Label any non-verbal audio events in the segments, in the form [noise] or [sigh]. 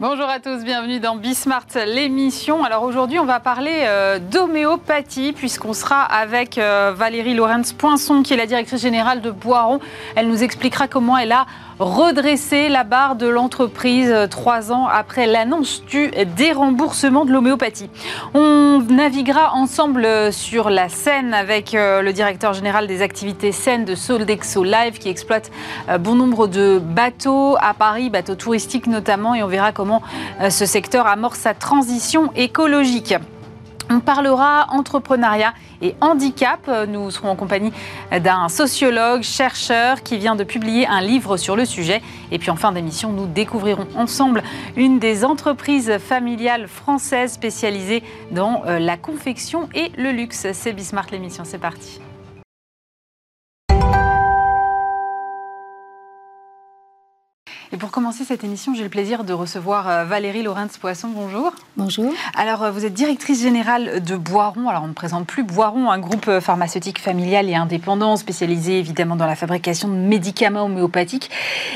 Bonjour à tous, bienvenue dans Bismart, l'émission. Alors aujourd'hui, on va parler euh, d'homéopathie, puisqu'on sera avec euh, Valérie Lorenz-Poinçon, qui est la directrice générale de Boiron. Elle nous expliquera comment elle a redresser la barre de l'entreprise euh, trois ans après l'annonce du déremboursement de l'homéopathie. On naviguera ensemble euh, sur la Seine avec euh, le directeur général des activités Seine de Soldexo Live qui exploite bon nombre de bateaux à Paris, bateaux touristiques notamment, et on verra comment ce secteur amorce sa transition écologique. On parlera entrepreneuriat et handicap. Nous serons en compagnie d'un sociologue, chercheur qui vient de publier un livre sur le sujet. Et puis en fin d'émission, nous découvrirons ensemble une des entreprises familiales françaises spécialisées dans euh, la confection et le luxe. C'est Bismart l'émission, c'est parti. Et pour commencer cette émission, j'ai le plaisir de recevoir euh, Valérie Lorenz-Poisson. Bonjour. Bonjour. Alors, euh, vous êtes directrice générale de Boiron. Alors, on ne présente plus Boiron, un groupe euh, pharmaceutique familial et indépendant spécialisé évidemment dans la fabrication de médicaments homéopathiques.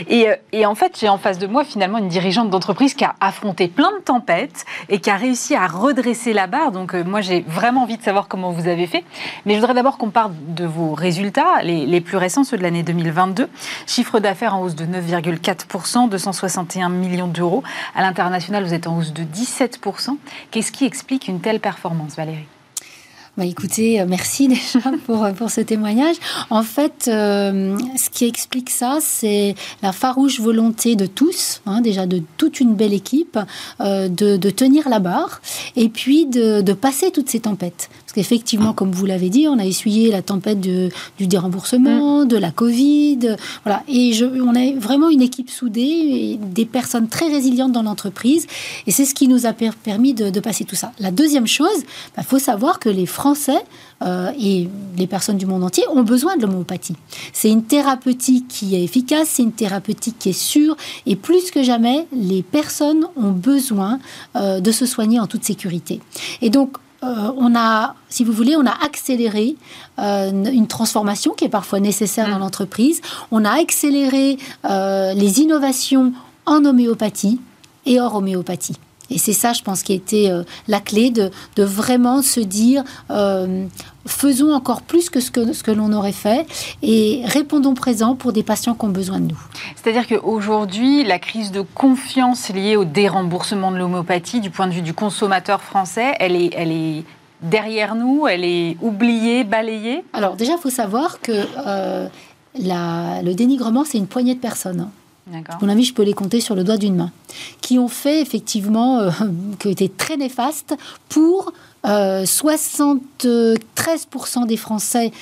Et, et en fait, j'ai en face de moi finalement une dirigeante d'entreprise qui a affronté plein de tempêtes et qui a réussi à redresser la barre. Donc, moi, j'ai vraiment envie de savoir comment vous avez fait. Mais je voudrais d'abord qu'on parle de vos résultats, les, les plus récents, ceux de l'année 2022. Chiffre d'affaires en hausse de 9,4%. 261 millions d'euros. À l'international, vous êtes en hausse de 17%. Qu'est-ce qui explique une telle performance, Valérie? Bah écoutez, euh, merci [laughs] déjà pour, euh, pour ce témoignage. En fait, euh, ce qui explique ça, c'est la farouche volonté de tous, hein, déjà de toute une belle équipe, de, de, tenir la barre et puis de, de passer toutes ces tempêtes. Parce qu'effectivement, comme vous l'avez dit, on a essuyé la tempête du déremboursement, mm. de la Covid. Voilà. Et je, on est vraiment une équipe soudée, et des personnes très résilientes dans l'entreprise. Et c'est ce qui nous a permis de, passer tout ça. La deuxième chose, il bah, faut savoir que les Français euh, et les personnes du monde entier ont besoin de l'homéopathie. C'est une thérapeutique qui est efficace, c'est une thérapeutique qui est sûre. Et plus que jamais, les personnes ont besoin euh, de se soigner en toute sécurité. Et donc, euh, on a, si vous voulez, on a accéléré euh, une transformation qui est parfois nécessaire dans mm. l'entreprise. On a accéléré euh, les innovations en homéopathie et hors homéopathie. Et c'est ça, je pense, qui était la clé de, vraiment se dire faisons encore plus que ce que, ce que l'on aurait fait et répondons présent pour des patients qui ont besoin de nous. C'est-à-dire qu'aujourd'hui, la crise de confiance liée au déremboursement de l'homéopathie, du point de vue du consommateur français, elle est, elle est derrière nous, elle est oubliée, balayée? Alors déjà, il faut savoir que euh, la, le dénigrement, c'est une poignée de personnes. Hein. Mon ami, je peux les compter sur le doigt d'une main, qui ont fait effectivement, euh, [laughs] qui ont été très néfastes pour 73% euh, des Français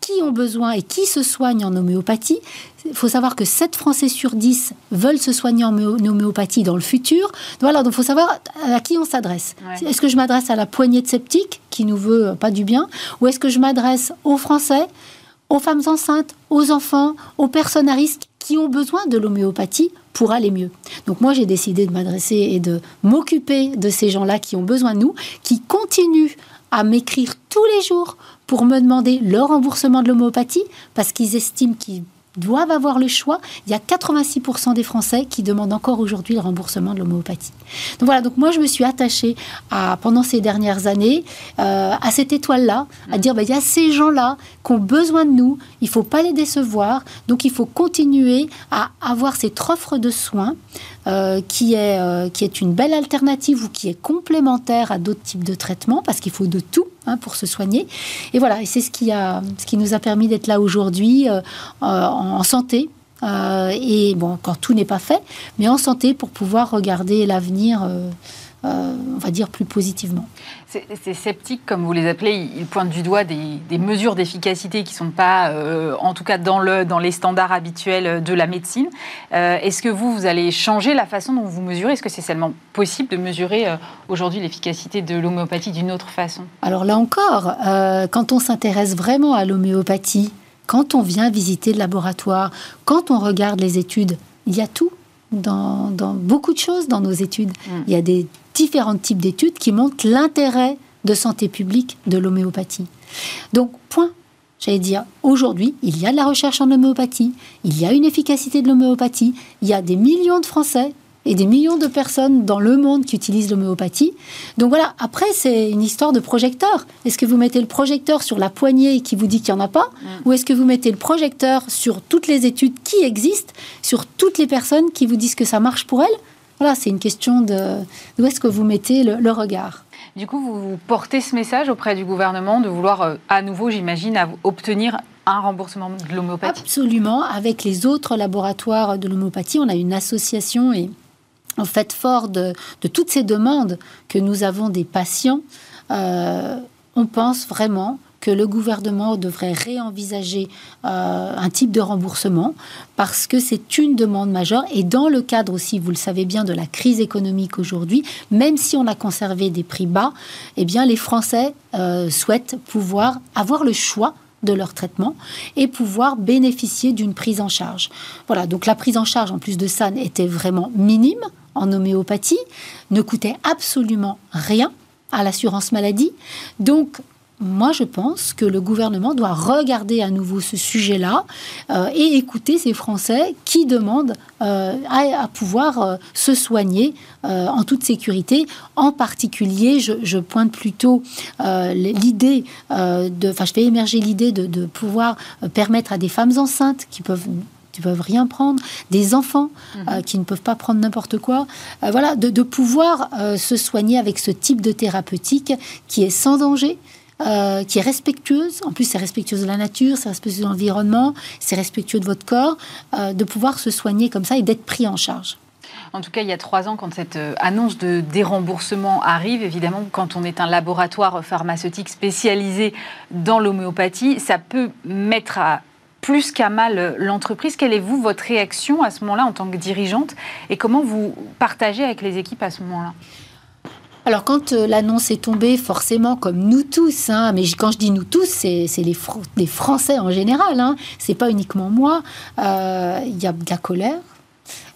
qui ont besoin et qui se soignent en homéopathie. Il faut savoir que 7 Français sur 10 veulent se soigner en homéopathie dans le futur. Voilà, donc il faut savoir à qui on s'adresse. Est-ce que je m'adresse à la poignée de sceptiques qui nous veut pas du bien Ou est-ce que je m'adresse aux Français, aux femmes enceintes, aux enfants, aux personnes à risque qui ont besoin de l'homéopathie pour aller mieux. Donc moi, j'ai décidé de m'adresser et de m'occuper de ces gens-là qui ont besoin de nous, qui continuent à m'écrire tous les jours pour me demander leur remboursement de l'homéopathie, parce qu'ils estiment qu'ils doivent avoir le choix. Il y a 86% des Français qui demandent encore aujourd'hui le remboursement de l'homéopathie. Donc voilà, donc moi je me suis attachée à, pendant ces dernières années euh, à cette étoile-là, à dire bah, il y a ces gens-là qui ont besoin de nous, il ne faut pas les décevoir, donc il faut continuer à avoir cette offre de soins euh, qui, est, euh, qui est une belle alternative ou qui est complémentaire à d'autres types de traitements, parce qu'il faut de tout hein, pour se soigner. Et voilà, et c'est ce qui, ce qui nous a permis d'être là aujourd'hui euh, en, santé. et bon, quand tout n'est pas fait, mais en santé pour pouvoir regarder l'avenir euh, on va dire, plus positivement. Ces sceptiques, comme vous les appelez, ils pointent du doigt des, mesures d'efficacité qui ne sont pas, euh, en tout cas dans, le, dans les standards habituels de la médecine. Euh, est-ce que vous, vous allez changer la façon dont vous mesurez? Est-ce que c'est seulement possible de mesurer aujourd'hui l'efficacité de l'homéopathie d'une autre façon? Alors là encore, quand on s'intéresse vraiment à l'homéopathie, quand on vient visiter le laboratoire, quand on regarde les études, il y a tout dans, beaucoup de choses dans nos études. Mm. Il y a des différents types d'études qui montrent l'intérêt de santé publique de l'homéopathie. Donc, point. J'allais dire, aujourd'hui, il y a de la recherche en homéopathie, il y a une efficacité de l'homéopathie, il y a des millions de Français et des millions de personnes dans le monde qui utilisent l'homéopathie. Donc voilà, après, c'est une histoire de projecteur. Est-ce que vous mettez le projecteur sur la poignée qui vous dit qu'il n'y en a pas mm. Ou est-ce que vous mettez le projecteur sur toutes les études qui existent, sur toutes les personnes qui vous disent que ça marche pour elles Voilà, c'est une question de d'où est-ce que vous mettez le, regard. Du coup, vous portez ce message auprès du gouvernement de vouloir euh, à nouveau, j'imagine, obtenir un remboursement de l'homéopathie? Absolument. Avec les autres laboratoires de l'homéopathie, on a une association et en fait, fort de, toutes ces demandes que nous avons des patients, euh, on pense vraiment que le gouvernement devrait réenvisager euh, un type de remboursement parce que c'est une demande majeure et dans le cadre aussi, vous le savez bien, de la crise économique aujourd'hui, même si on a conservé des prix bas, eh bien les Français euh, souhaitent pouvoir avoir le choix de leur traitement et pouvoir bénéficier d'une prise en charge. Voilà, donc la prise en charge en plus de ça était vraiment minime en homéopathie, ne coûtait absolument rien à l'assurance maladie. Donc moi, je pense que le gouvernement doit regarder à nouveau ce sujet-là euh, et écouter ces Français qui demandent euh, à, pouvoir euh, se soigner en toute sécurité. En particulier, je, pointe plutôt l'idée de, enfin, je fais émerger l'idée de, de, pouvoir permettre à des femmes enceintes qui peuvent ne peuvent rien prendre, des enfants mhm. qui ne peuvent pas prendre n'importe quoi. voilà, de, de pouvoir se soigner avec ce type de thérapeutique qui est sans danger, euh, qui est respectueuse. En plus, c'est respectueuse de la nature, c'est respectueux de l'environnement, c'est respectueux de votre corps, euh, de pouvoir se soigner comme ça et d'être pris en charge. En tout cas, il y a trois ans, quand cette euh, annonce de déremboursement arrive, évidemment, quand on est un laboratoire pharmaceutique spécialisé dans l'homéopathie, ça peut mettre à plus qu'à mal l'entreprise. Quelle est, vous, votre réaction à ce moment-là en tant que dirigeante et comment vous partagez avec les équipes à ce moment-là? Alors quand euh, l'annonce est tombée, forcément, comme nous tous, hein, mais quand je dis nous tous, c'est les, Français en général, hein, c'est pas uniquement moi, euh, il y a de la colère.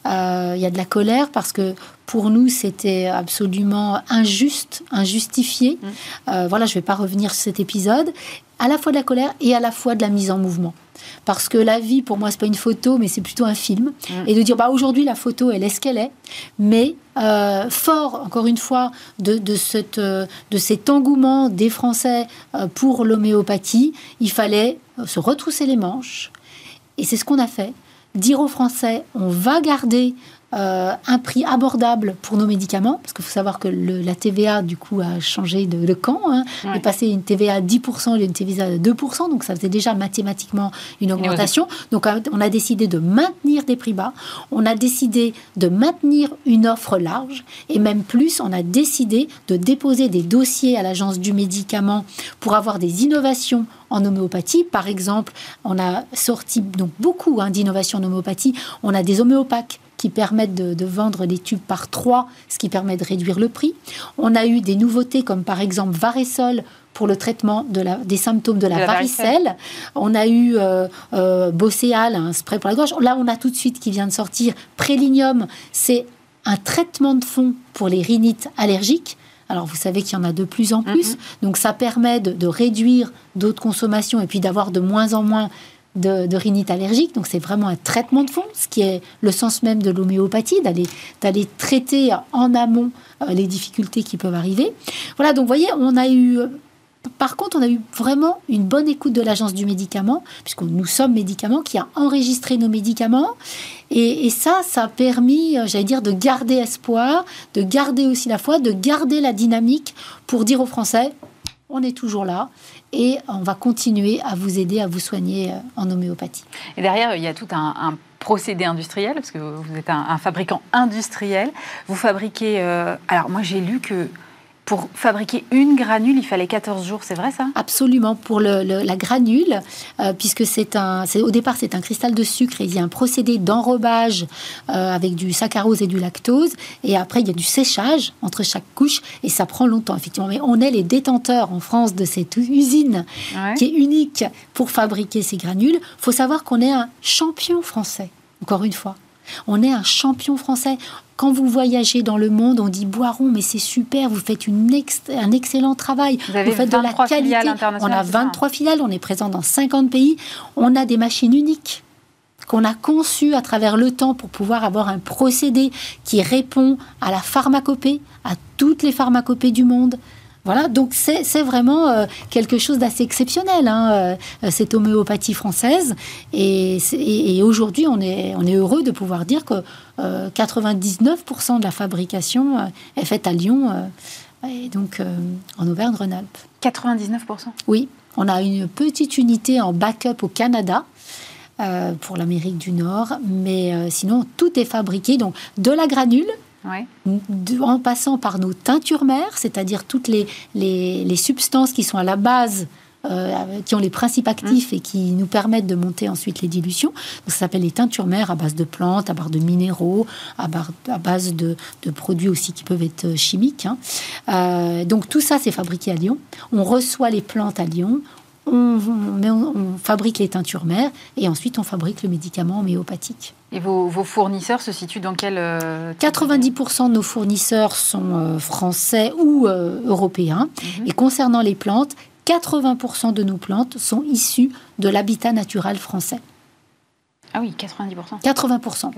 Euh, il y a de la colère parce que pour nous, c'était absolument injuste, injustifié. Mmh. voilà, je ne vais pas revenir sur cet épisode. À la fois de la colère et à la fois de la mise en mouvement parce que la vie pour moi c'est pas une photo mais c'est plutôt un film mm. et de dire bah aujourd'hui la photo elle est ce qu'elle est mais euh, fort encore une fois de, de, cette, euh, de cet engouement des Français euh, pour l'homéopathie il fallait se retrousser les manches et c'est ce qu'on a fait dire aux Français on va garder euh, un prix abordable pour nos médicaments, parce qu'il faut savoir que la TVA, du coup, a changé de, camp. Hein. est passé une TVA à 10% et une TVA à 2%, donc ça faisait déjà mathématiquement une augmentation. Donc on a décidé de maintenir des prix bas, on a décidé de maintenir une offre large, et même plus, on a décidé de déposer des dossiers à l'agence du médicament pour avoir des innovations en homéopathie. Par exemple, on a sorti donc beaucoup hein, d'innovations en homéopathie. On a des homéopathes qui permettent de, vendre des tubes par trois, ce qui permet de réduire le prix. On a eu des nouveautés comme par exemple Varesol pour le traitement de la, des symptômes de la, varicelle. On a eu euh, euh, Bocéal, un spray pour la gorge. Là, on a tout de suite qui vient de sortir Prélinium. C'est un traitement de fond pour les rhinites allergiques. Alors, vous savez qu'il y en a de plus en plus. Mm-hmm. Donc, ça permet de, de réduire d'autres consommations et puis d'avoir de moins en moins de, rhinite allergique. Donc c'est vraiment un traitement de fond, ce qui est le sens même de l'homéopathie, d'aller, d'aller traiter en amont euh, les difficultés qui peuvent arriver. Voilà, donc vous voyez, on a eu... Par contre, on a eu vraiment une bonne écoute de l'agence du médicament, puisque nous sommes médicaments, qui a enregistré nos médicaments. Et, et ça, ça a permis, euh, j'allais dire, de garder espoir, de garder aussi la foi, de garder la dynamique pour dire aux Français, on est toujours là et on va continuer à vous aider à vous soigner euh, en homéopathie. Et derrière, il y a tout un, procédé industriel, parce que vous êtes un, fabricant industriel. Vous fabriquez... Euh, alors moi j'ai lu que pour fabriquer une granule, il fallait 14 jours, c'est vrai ça? Absolument, pour la granule, euh, puisque c'est un, au départ c'est un cristal de sucre et il y a un procédé d'enrobage euh, avec du saccharose et du lactose, et après il y a du séchage entre chaque couche, et ça prend longtemps effectivement. Mais on est les détenteurs en France de cette usine qui est unique pour fabriquer ces granules. Il faut savoir qu'on est un champion français, encore une fois. On est un champion français. Quand vous voyagez dans le monde, on dit Boiron, mais c'est super, vous faites une un excellent travail. Vous, avez faites de la qualité. On a 23 filiales, on est présent dans 50 pays, on a des machines uniques. qu'on a conçu à travers le temps pour pouvoir avoir un procédé qui répond à la pharmacopée, à toutes les pharmacopées du monde. Voilà, donc c'est vraiment euh, quelque chose d'assez exceptionnel, hein, euh, cette homéopathie française. Et, aujourd'hui, on est, on est heureux de pouvoir dire que 99% de la fabrication est faite à Lyon, et donc en Auvergne-Rhône-Alpes. 99% Oui, on a une petite unité en backup au Canada euh, pour l'Amérique du Nord, mais euh, sinon tout est fabriqué donc de la granule. En passant par nos teintures mères, c'est-à-dire toutes les, les, substances qui sont à la base euh, qui ont les principes actifs mmh. et qui nous permettent de monter ensuite les dilutions. ça s'appelle les teintures mères à base de plantes, à base de minéraux, à, base de, produits aussi qui peuvent être chimiques. Hein. Euh, donc tout ça, c'est fabriqué à Lyon. On reçoit les plantes à Lyon. On, on, fabrique les teintures mères et ensuite on fabrique le médicament homéopathique. Et vos, fournisseurs se situent dans quel 90% euh, de nos fournisseurs sont français ou européens. Mhm. Et concernant les plantes, 80% de nos plantes sont issues de l'habitat naturel français. Ah oui, 90%. 80%. 80%.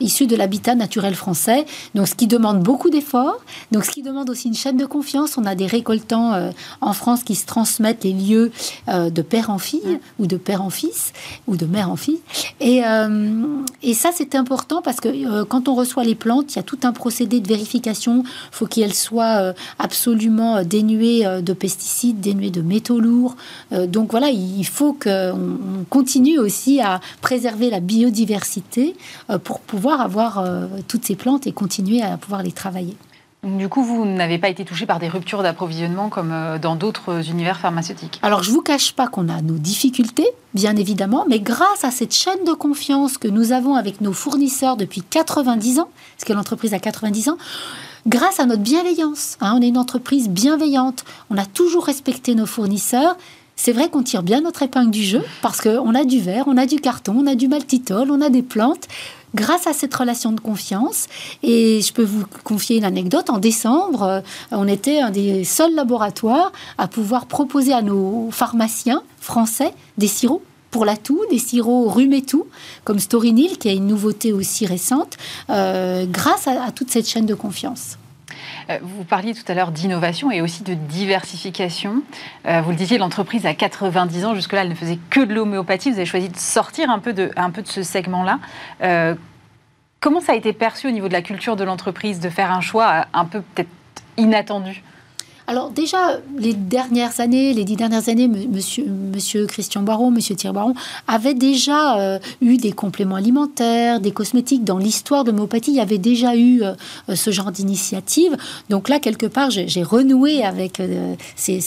Issus de l'habitat naturel français. Donc, ce qui demande beaucoup d'efforts. Donc, ce qui demande aussi une chaîne de confiance. On a des récoltants euh, en France qui se transmettent les lieux euh, de père en fille, ou de père en fils, ou de mère en fille. Et, euh, et ça, c'est important parce que quand on reçoit les plantes, il y a tout un procédé de vérification. Il faut qu'elles soient absolument dénuées de pesticides, dénuées de métaux lourds. donc, voilà, il faut qu'on continue aussi à préserver la biodiversité euh, pour pouvoir avoir euh, toutes ces plantes et continuer à pouvoir les travailler. Du coup, vous n'avez pas été touché par des ruptures d'approvisionnement comme euh, dans d'autres univers pharmaceutiques? Alors, je ne vous cache pas qu'on a nos difficultés, bien évidemment, mais grâce à cette chaîne de confiance que nous avons avec nos fournisseurs depuis 90 ans, parce que l'entreprise a 90 ans, grâce à notre bienveillance, hein, on est une entreprise bienveillante, on a toujours respecté nos fournisseurs c'est vrai qu'on tire bien notre épingle du jeu parce qu'on a du verre, on a du carton, on a du maltitol, on a des plantes grâce à cette relation de confiance. Et je peux vous confier une anecdote. En décembre, euh, on était un des seuls laboratoires à pouvoir proposer à nos pharmaciens français des sirops pour la toux, des sirops rhume et tout, comme Storinil, qui est une nouveauté aussi récente, euh, grâce à toute cette chaîne de confiance. Euh, vous parliez tout à l'heure d'innovation et aussi de diversification. Euh, vous le disiez, l'entreprise a 90 ans. Jusque-là, elle ne faisait que de l'homéopathie. Vous avez choisi de sortir un peu de, ce segment-là. Euh, comment ça a été perçu au niveau de la culture de l'entreprise de faire un choix un peu peut-être inattendu? Alors déjà, les dernières années, les dix dernières années, monsieur, Christian Baron, monsieur Thierry Baron avait déjà euh, eu des compléments alimentaires, des cosmétiques. Dans l'histoire de l'homéopathie, il y avait déjà eu euh, ce genre d'initiative. Donc là, quelque part, j'ai renoué avec euh, ces,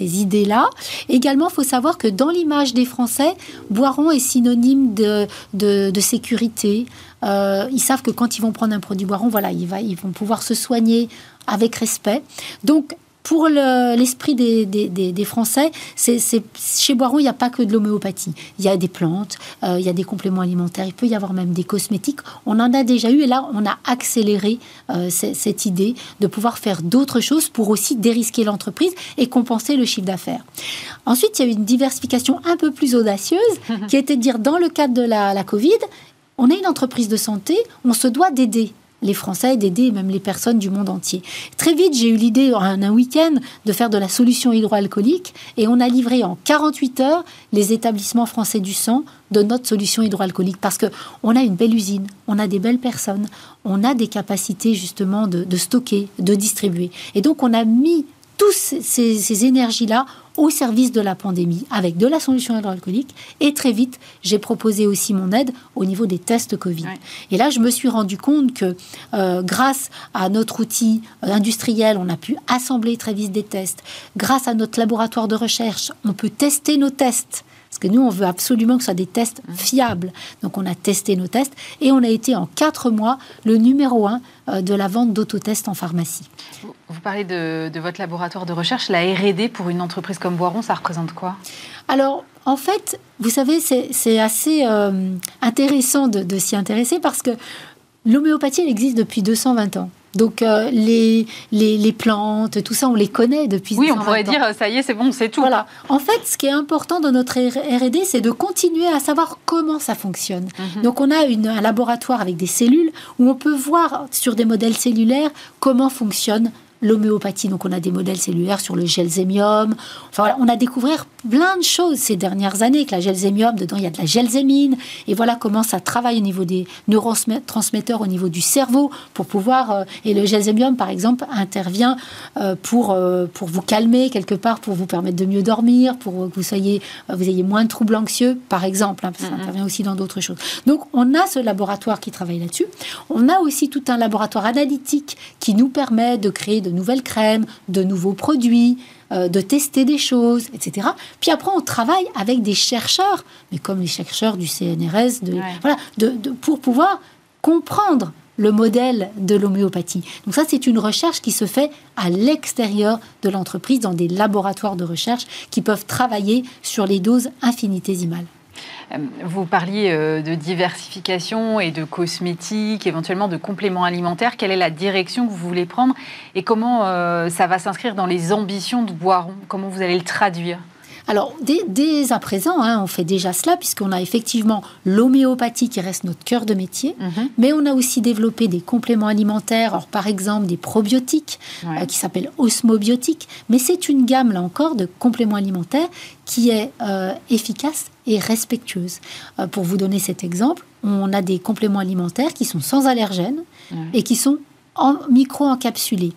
idées-là. Également, il faut savoir que dans l'image des Français, Boiron est synonyme de sécurité. Ils savent que quand ils vont prendre un produit Boiron, voilà, ils, va, ils vont pouvoir se soigner avec respect. Donc, pour l'esprit des, des, Français, c'est chez Boiron, il n'y a pas que de l'homéopathie. Il y a des plantes, euh, il y a des compléments alimentaires, il peut y avoir même des cosmétiques. On en a déjà eu et là, on a accéléré euh, cette idée de pouvoir faire d'autres choses pour aussi dérisquer l'entreprise et compenser le chiffre d'affaires. Ensuite, il y a eu une diversification un peu plus audacieuse [laughs] qui était de dire, dans le cadre de la, la Covid, on est une entreprise de santé, on se doit d'aider les Français d'aider même les personnes du monde entier. Très vite, j'ai eu l'idée, en un week-end, de faire de la solution hydroalcoolique et on a livré en 48 heures les établissements français du sang de notre solution hydroalcoolique parce que on a une belle usine, on a des belles personnes, on a des capacités justement de, de stocker, de distribuer. Et donc, on a mis toutes ces, énergies-là au service de la pandémie avec de la solution hydroalcoolique. Et très vite, j'ai proposé aussi mon aide au niveau des tests Covid. Et là, je me suis rendu compte que euh, grâce à notre outil euh, industriel, on a pu assembler très vite des tests. Grâce à notre laboratoire de recherche, on peut tester nos tests parce que nous, on veut absolument que ce soit des tests mmh. fiables. Donc, on a testé nos tests et on a été en quatre mois le numéro un euh, de la vente d'autotests en pharmacie. Vous parlez de, votre laboratoire de recherche. La RD pour une entreprise comme Boiron, ça représente quoi? Alors, en fait, vous savez, c'est assez euh, intéressant de, de s'y intéresser parce que l'homéopathie, elle existe depuis 220 ans. Donc euh, les, les, plantes, tout ça, on les connaît depuis. Oui, on pourrait dire ça y est, c'est bon, c'est tout. Voilà. En fait, ce qui est important dans notre R&D, c'est de continuer à savoir comment ça fonctionne. Mhm. Donc on a un laboratoire avec des cellules où on peut voir sur des modèles cellulaires comment fonctionne l'homéopathie. Donc, on a des modèles cellulaires sur le gelzémium. Enfin, voilà, on a découvert plein de choses ces dernières années. Que la gelzémium, dedans, il y a de la gelzémine. Et voilà comment ça travaille au niveau des neurotransmetteurs, au niveau du cerveau, pour pouvoir. Euh, et le gelzémium, par exemple, intervient euh, pour, euh, pour vous calmer quelque part, pour vous permettre de mieux dormir, pour que vous, soyez, vous ayez moins de troubles anxieux, par exemple. Hein, ça mm-hmm. intervient aussi dans d'autres choses. Donc, on a ce laboratoire qui travaille là-dessus. On a aussi tout un laboratoire analytique qui nous permet de créer de nouvelles crèmes, de nouveaux produits, euh, de tester des choses, etc. Puis après, on travaille avec des chercheurs, mais comme les chercheurs du CNRS, de, voilà, de, pour pouvoir comprendre le modèle de l'homéopathie. Donc ça, c'est une recherche qui se fait à l'extérieur de l'entreprise, dans des laboratoires de recherche qui peuvent travailler sur les doses infinitésimales. Euh, vous parliez euh, de diversification et de cosmétiques, éventuellement de compléments alimentaires. Quelle est la direction que vous voulez prendre et comment euh, ça va s'inscrire dans les ambitions de Boiron? Comment vous allez le traduire? Alors, dès, à présent, hein, on fait déjà cela, puisqu'on a effectivement l'homéopathie qui reste notre cœur de métier, mhm. mais on a aussi développé des compléments alimentaires, alors, par exemple des probiotiques, euh, qui s'appellent osmobiotiques, mais c'est une gamme, là encore, de compléments alimentaires qui est euh, efficace et respectueuse. Euh, pour vous donner cet exemple, on a des compléments alimentaires qui sont sans allergènes et qui sont en micro-encapsulés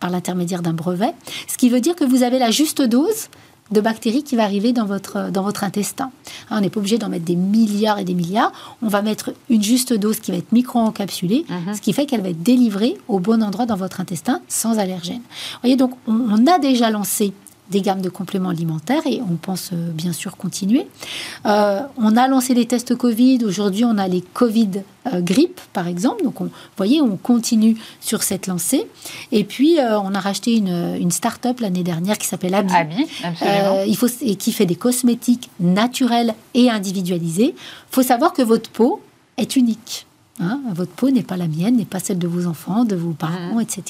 par l'intermédiaire d'un brevet, ce qui veut dire que vous avez la juste dose de bactéries qui va arriver dans votre, dans votre intestin. Hein, on n'est pas obligé d'en mettre des milliards et des milliards. On va mettre une juste dose qui va être micro-encapsulée, mhm. ce qui fait qu'elle va être délivrée au bon endroit dans votre intestin sans allergène. Vous voyez, donc on a déjà lancé des gammes de compléments alimentaires et on pense euh, bien sûr continuer. Euh, on a lancé les tests Covid. Aujourd'hui, on a les Covid euh, grippe, par exemple. Donc, vous voyez, on continue sur cette lancée. Et puis, on a racheté une, une start-up l'année dernière qui s'appelle Abi. Il faut, et qui fait des cosmétiques naturels et individualisés. Il faut savoir que votre peau est unique. Hein, votre peau n'est pas la mienne, n'est pas celle de vos enfants, de vos parents, mmh. etc.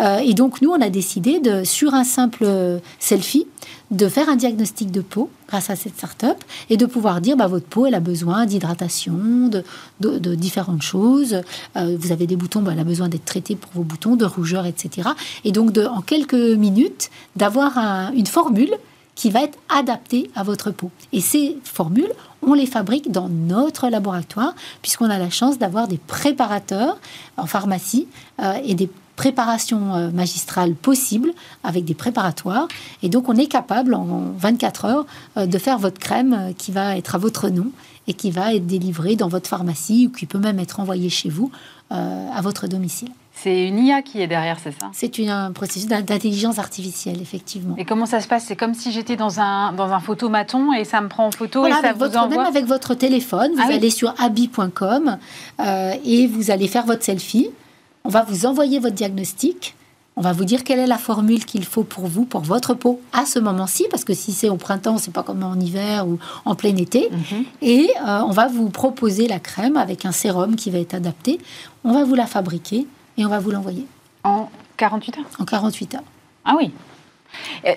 Euh, et donc nous, on a décidé de, sur un simple selfie, de faire un diagnostic de peau grâce à cette start-up et de pouvoir dire bah, votre peau elle a besoin d'hydratation, de, de, différentes choses. Euh, vous avez des boutons, bah, elle a besoin d'être traitée pour vos boutons, de rougeur, etc. Et donc de, en quelques minutes d'avoir une formule qui va être adaptée à votre peau. Et ces formules, on les fabrique dans notre laboratoire, puisqu'on a la chance d'avoir des préparateurs en pharmacie euh, et des préparations euh, magistrales possibles avec des préparatoires. Et donc, on est capable en 24 heures euh, de faire votre crème qui va être à votre nom et qui va être délivrée dans votre pharmacie ou qui peut même être envoyée chez vous à votre domicile. C'est une IA qui est derrière, c'est ça? C'est un processus d'intelligence artificielle, effectivement. Et comment ça se passe? C'est comme si j'étais dans un, dans un photomaton et ça me prend en photo et ça vous votre, Même avec votre téléphone, vous ah allez sur abi.com euh, et vous allez faire votre selfie. On va vous envoyer votre diagnostic. On va vous dire quelle est la formule qu'il faut pour vous, pour votre peau, à ce moment-ci, parce que si c'est au printemps, c'est pas comme en hiver ou en plein été. Mhm. Et euh, on va vous proposer la crème avec un sérum qui va être adapté. On va vous la fabriquer et on va vous l'envoyer. En 48 heures En 48 heures. Ah oui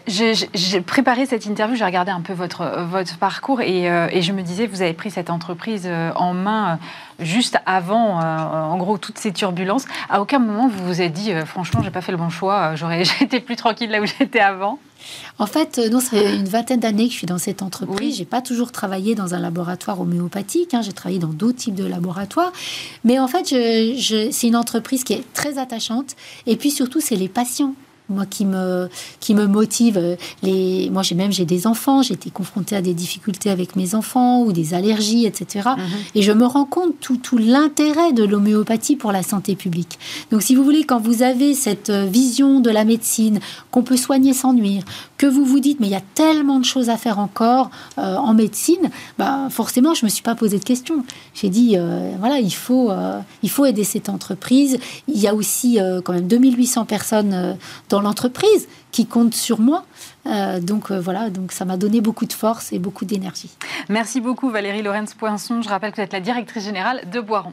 j'ai préparé cette interview, j'ai regardé un peu votre, votre parcours et, euh, et, je me disais, vous avez pris cette entreprise euh, en main juste avant, en gros, toutes ces turbulences. À aucun moment vous vous êtes dit, franchement, j'ai pas fait le bon choix, j'aurais [laughs] été plus tranquille là où j'étais avant en fait, non, ça fait une vingtaine d'années que je suis dans cette entreprise. Je J'ai pas toujours travaillé dans un laboratoire homéopathique. Hein. J'ai travaillé dans d'autres types de laboratoires. Mais en fait, c'est une entreprise qui est très attachante. Et puis surtout, c'est les patients moi qui me qui me motive. Les moi j'ai même j'ai des enfants j'ai été confrontée à des difficultés avec mes enfants ou des allergies etc mhm. et je me rends compte tout, tout l'intérêt de l'homéopathie pour la santé publique. Donc si vous voulez quand vous avez cette vision de la médecine qu'on peut soigner sans nuire que vous vous dites mais il y a tellement de choses à faire encore euh, en médecine bah forcément je me suis pas posé de questions. J'ai dit euh, voilà il faut euh, il faut aider cette entreprise. Il y a aussi quand même 2800 personnes dans l'entreprise qui compte sur moi. Euh, donc euh, voilà, donc ça m'a donné beaucoup de force et beaucoup d'énergie. Merci beaucoup Valérie Lorenz Poinçon. Je rappelle que vous êtes la directrice générale de Boiron.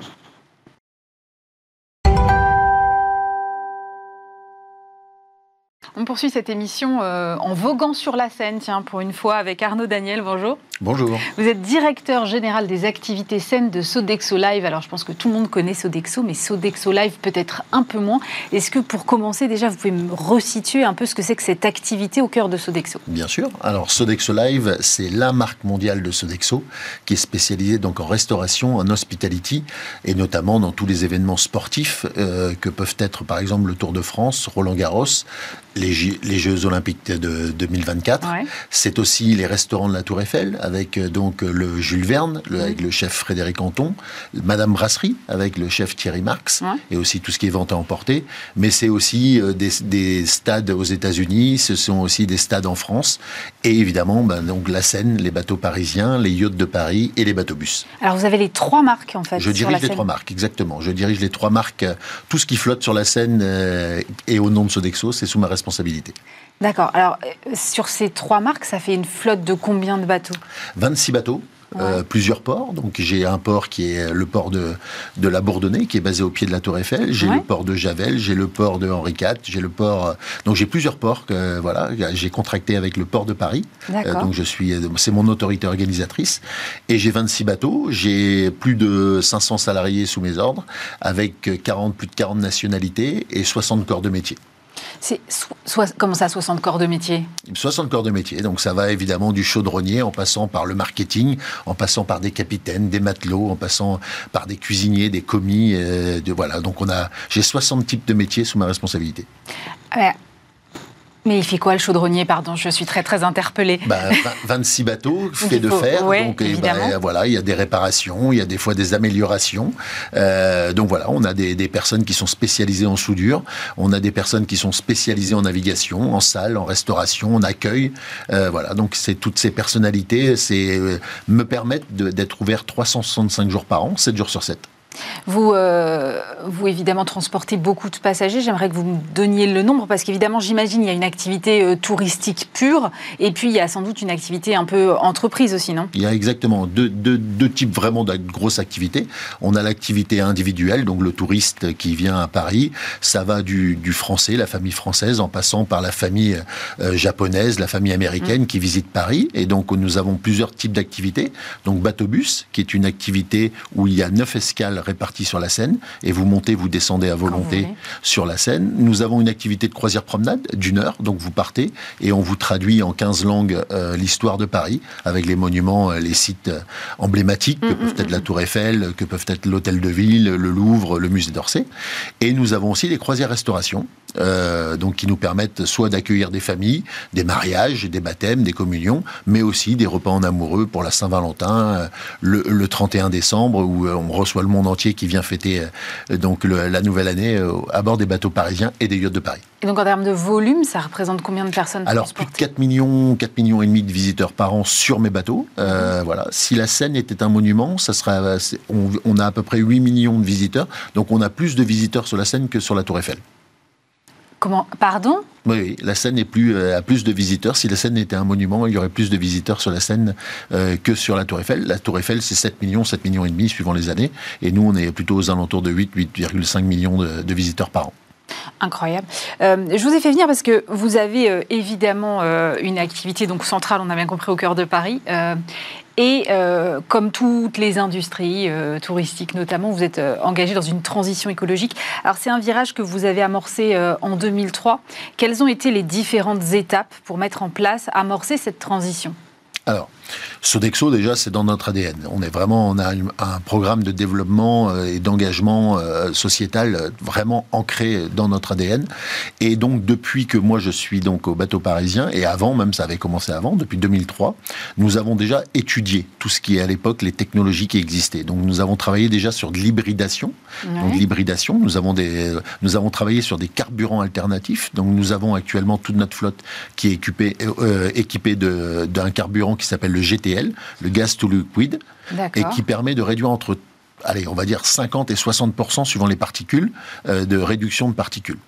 On poursuit cette émission euh, en voguant sur la scène, tiens, pour une fois, avec Arnaud Daniel. Bonjour. Bonjour. Vous êtes directeur général des activités scènes de Sodexo Live. Alors, je pense que tout le monde connaît Sodexo, mais Sodexo Live peut-être un peu moins. Est-ce que pour commencer, déjà, vous pouvez me resituer un peu ce que c'est que cette activité au cœur de Sodexo? Bien sûr. Alors, Sodexo Live, c'est la marque mondiale de Sodexo qui est spécialisée donc en restauration, en hospitality et notamment dans tous les événements sportifs euh, que peuvent être par exemple le Tour de France, Roland Garros, les, Jeux Olympiques de 2024. C'est aussi les restaurants de la Tour Eiffel avec euh, donc le Jules Verne, avec le chef Frédéric Anton, Madame Brasserie avec le chef Thierry Marx et aussi tout ce qui est vente à emporter. Mais c'est aussi euh, des, stades aux États-Unis, ce sont aussi des stades en France et évidemment ben, donc la Seine, les bateaux parisiens, les yachts de Paris et les bateaux bus. Alors vous avez les trois marques en fait. Je dirige les trois marques, exactement. Je dirige les trois marques. Tout ce qui flotte sur la Seine et au nom de Sodexo, c'est sous ma responsabilité. D'accord. Alors, euh, sur ces trois marques, ça fait une flotte de combien de bateaux? 26 bateaux. Euh, plusieurs ports. Donc j'ai un port qui est le port de, de la Bourdonnais, qui est basé au pied de la Tour Eiffel. J'ai le port de Javel, j'ai le port de Henri IV, j'ai le port. Euh, donc j'ai plusieurs ports. Que, voilà, j'ai contracté avec le port de Paris. donc je suis, c'est mon autorité organisatrice. Et j'ai 26 bateaux. J'ai plus de 500 salariés sous mes ordres, avec 40 plus de 40 nationalités et 60 corps de métier. C'est comment ça, 60 corps de métier? 60 corps de métier. Donc ça va évidemment du chaudronnier en passant par le marketing, en passant par des capitaines, des matelots, en passant par des cuisiniers, des commis. Euh, de, voilà. Donc on a, j'ai 60 types de métiers sous ma responsabilité. Euh, mais il fait quoi le chaudronnier? Pardon, je suis très très interpellée. 26 bah, bateaux [laughs] faits de fer, donc eh ben, voilà, il y a des réparations, il y a des fois des améliorations. Euh, donc voilà, on a des, personnes qui sont spécialisées en soudure, on a des personnes qui sont spécialisées en navigation, en salle, en restauration, en accueil. Euh, voilà, donc c'est toutes ces personnalités, c'est euh, me permettent d'être ouvert 365 jours par an, 7 jours sur 7. Vous, euh, vous évidemment transportez beaucoup de passagers. J'aimerais que vous me donniez le nombre parce qu'évidemment, j'imagine il y a une activité euh, touristique pure et puis il y a sans doute une activité un peu entreprise aussi, non? Il y a exactement deux, deux, types vraiment de grosses activités. On a l'activité individuelle, donc le touriste qui vient à Paris. Ça va du, du français, la famille française, en passant par la famille euh, japonaise, la famille américaine mmh. qui visite Paris. Et donc nous avons plusieurs types d'activités. Donc bateau bus, qui est une activité où il y a neuf escales répartis sur la Seine, et vous montez, vous descendez à volonté sur la Seine. Nous avons une activité de croisière promenade d'une heure, donc vous partez, et on vous traduit en 15 langues euh, l'histoire de Paris, avec les monuments, euh, les sites euh, emblématiques, que mm, peuvent mm, être la mm, Tour Eiffel, que peuvent être l'Hôtel de Ville, le Louvre, le Musée d'Orsay. Et nous avons aussi les croisières restauration, donc qui nous permettent soit d'accueillir des familles, des mariages, des baptêmes, des communions, mais aussi des repas en amoureux pour la Saint-Valentin, le, le, 31 décembre, où on reçoit le monde entier qui vient fêter euh, donc la nouvelle année euh, à bord des bateaux parisiens et des yachts de Paris. Et donc en termes de volume, ça reprète combien de personnes Alors plus de 4 millions, 4 millions et demi de visiteurs par an sur mes bateaux. Euh, mhm. Voilà. Si la Seine était un monument, ça sera, on, a à peu près 8 millions de visiteurs. Donc on a plus de visiteurs sur la Seine que sur la Tour Eiffel. Comment Pardon? Oui, la Seine est plus, a plus de visiteurs. Si la Seine était un monument, il y aurait plus de visiteurs sur la Seine que sur la Tour Eiffel. La Tour Eiffel, c'est 7 millions, 7 millions et demi suivant les années. Et nous, on est plutôt aux alentours de 8, 8,5 millions de visiteurs par an. Incroyable. Euh, je vous ai fait venir parce que vous avez euh, évidemment euh, une activité donc centrale, on a bien compris, au cœur de Paris. Et comme toutes les industries touristiques notamment, vous êtes engagé dans une transition écologique. Alors c'est un virage que vous avez amorcé en 2003. Quelles ont été les différentes étapes pour mettre en place, amorcer cette transition? Alors, Sodexo, déjà, c'est dans notre ADN. On est vraiment, on a un programme de développement euh, et d'engagement euh, sociétal euh, vraiment ancré dans notre ADN. Et donc, depuis que moi je suis donc au bateau parisien, et avant, même ça avait commencé avant, depuis 2003, nous avons déjà étudié tout ce qui est à l'époque les technologies qui existaient. Donc, nous avons travaillé déjà sur de l'hybridation. Donc, l'hybridation, nous avons des, nous avons travaillé sur des carburants alternatifs. Donc, nous avons actuellement toute notre flotte qui est équipée, équipée d'un carburant qui s'appelle le GTL, le gaz to liquid, et qui permet de réduire entre allez, on va dire 50 et 60% suivant les particules, euh, de réduction de particules.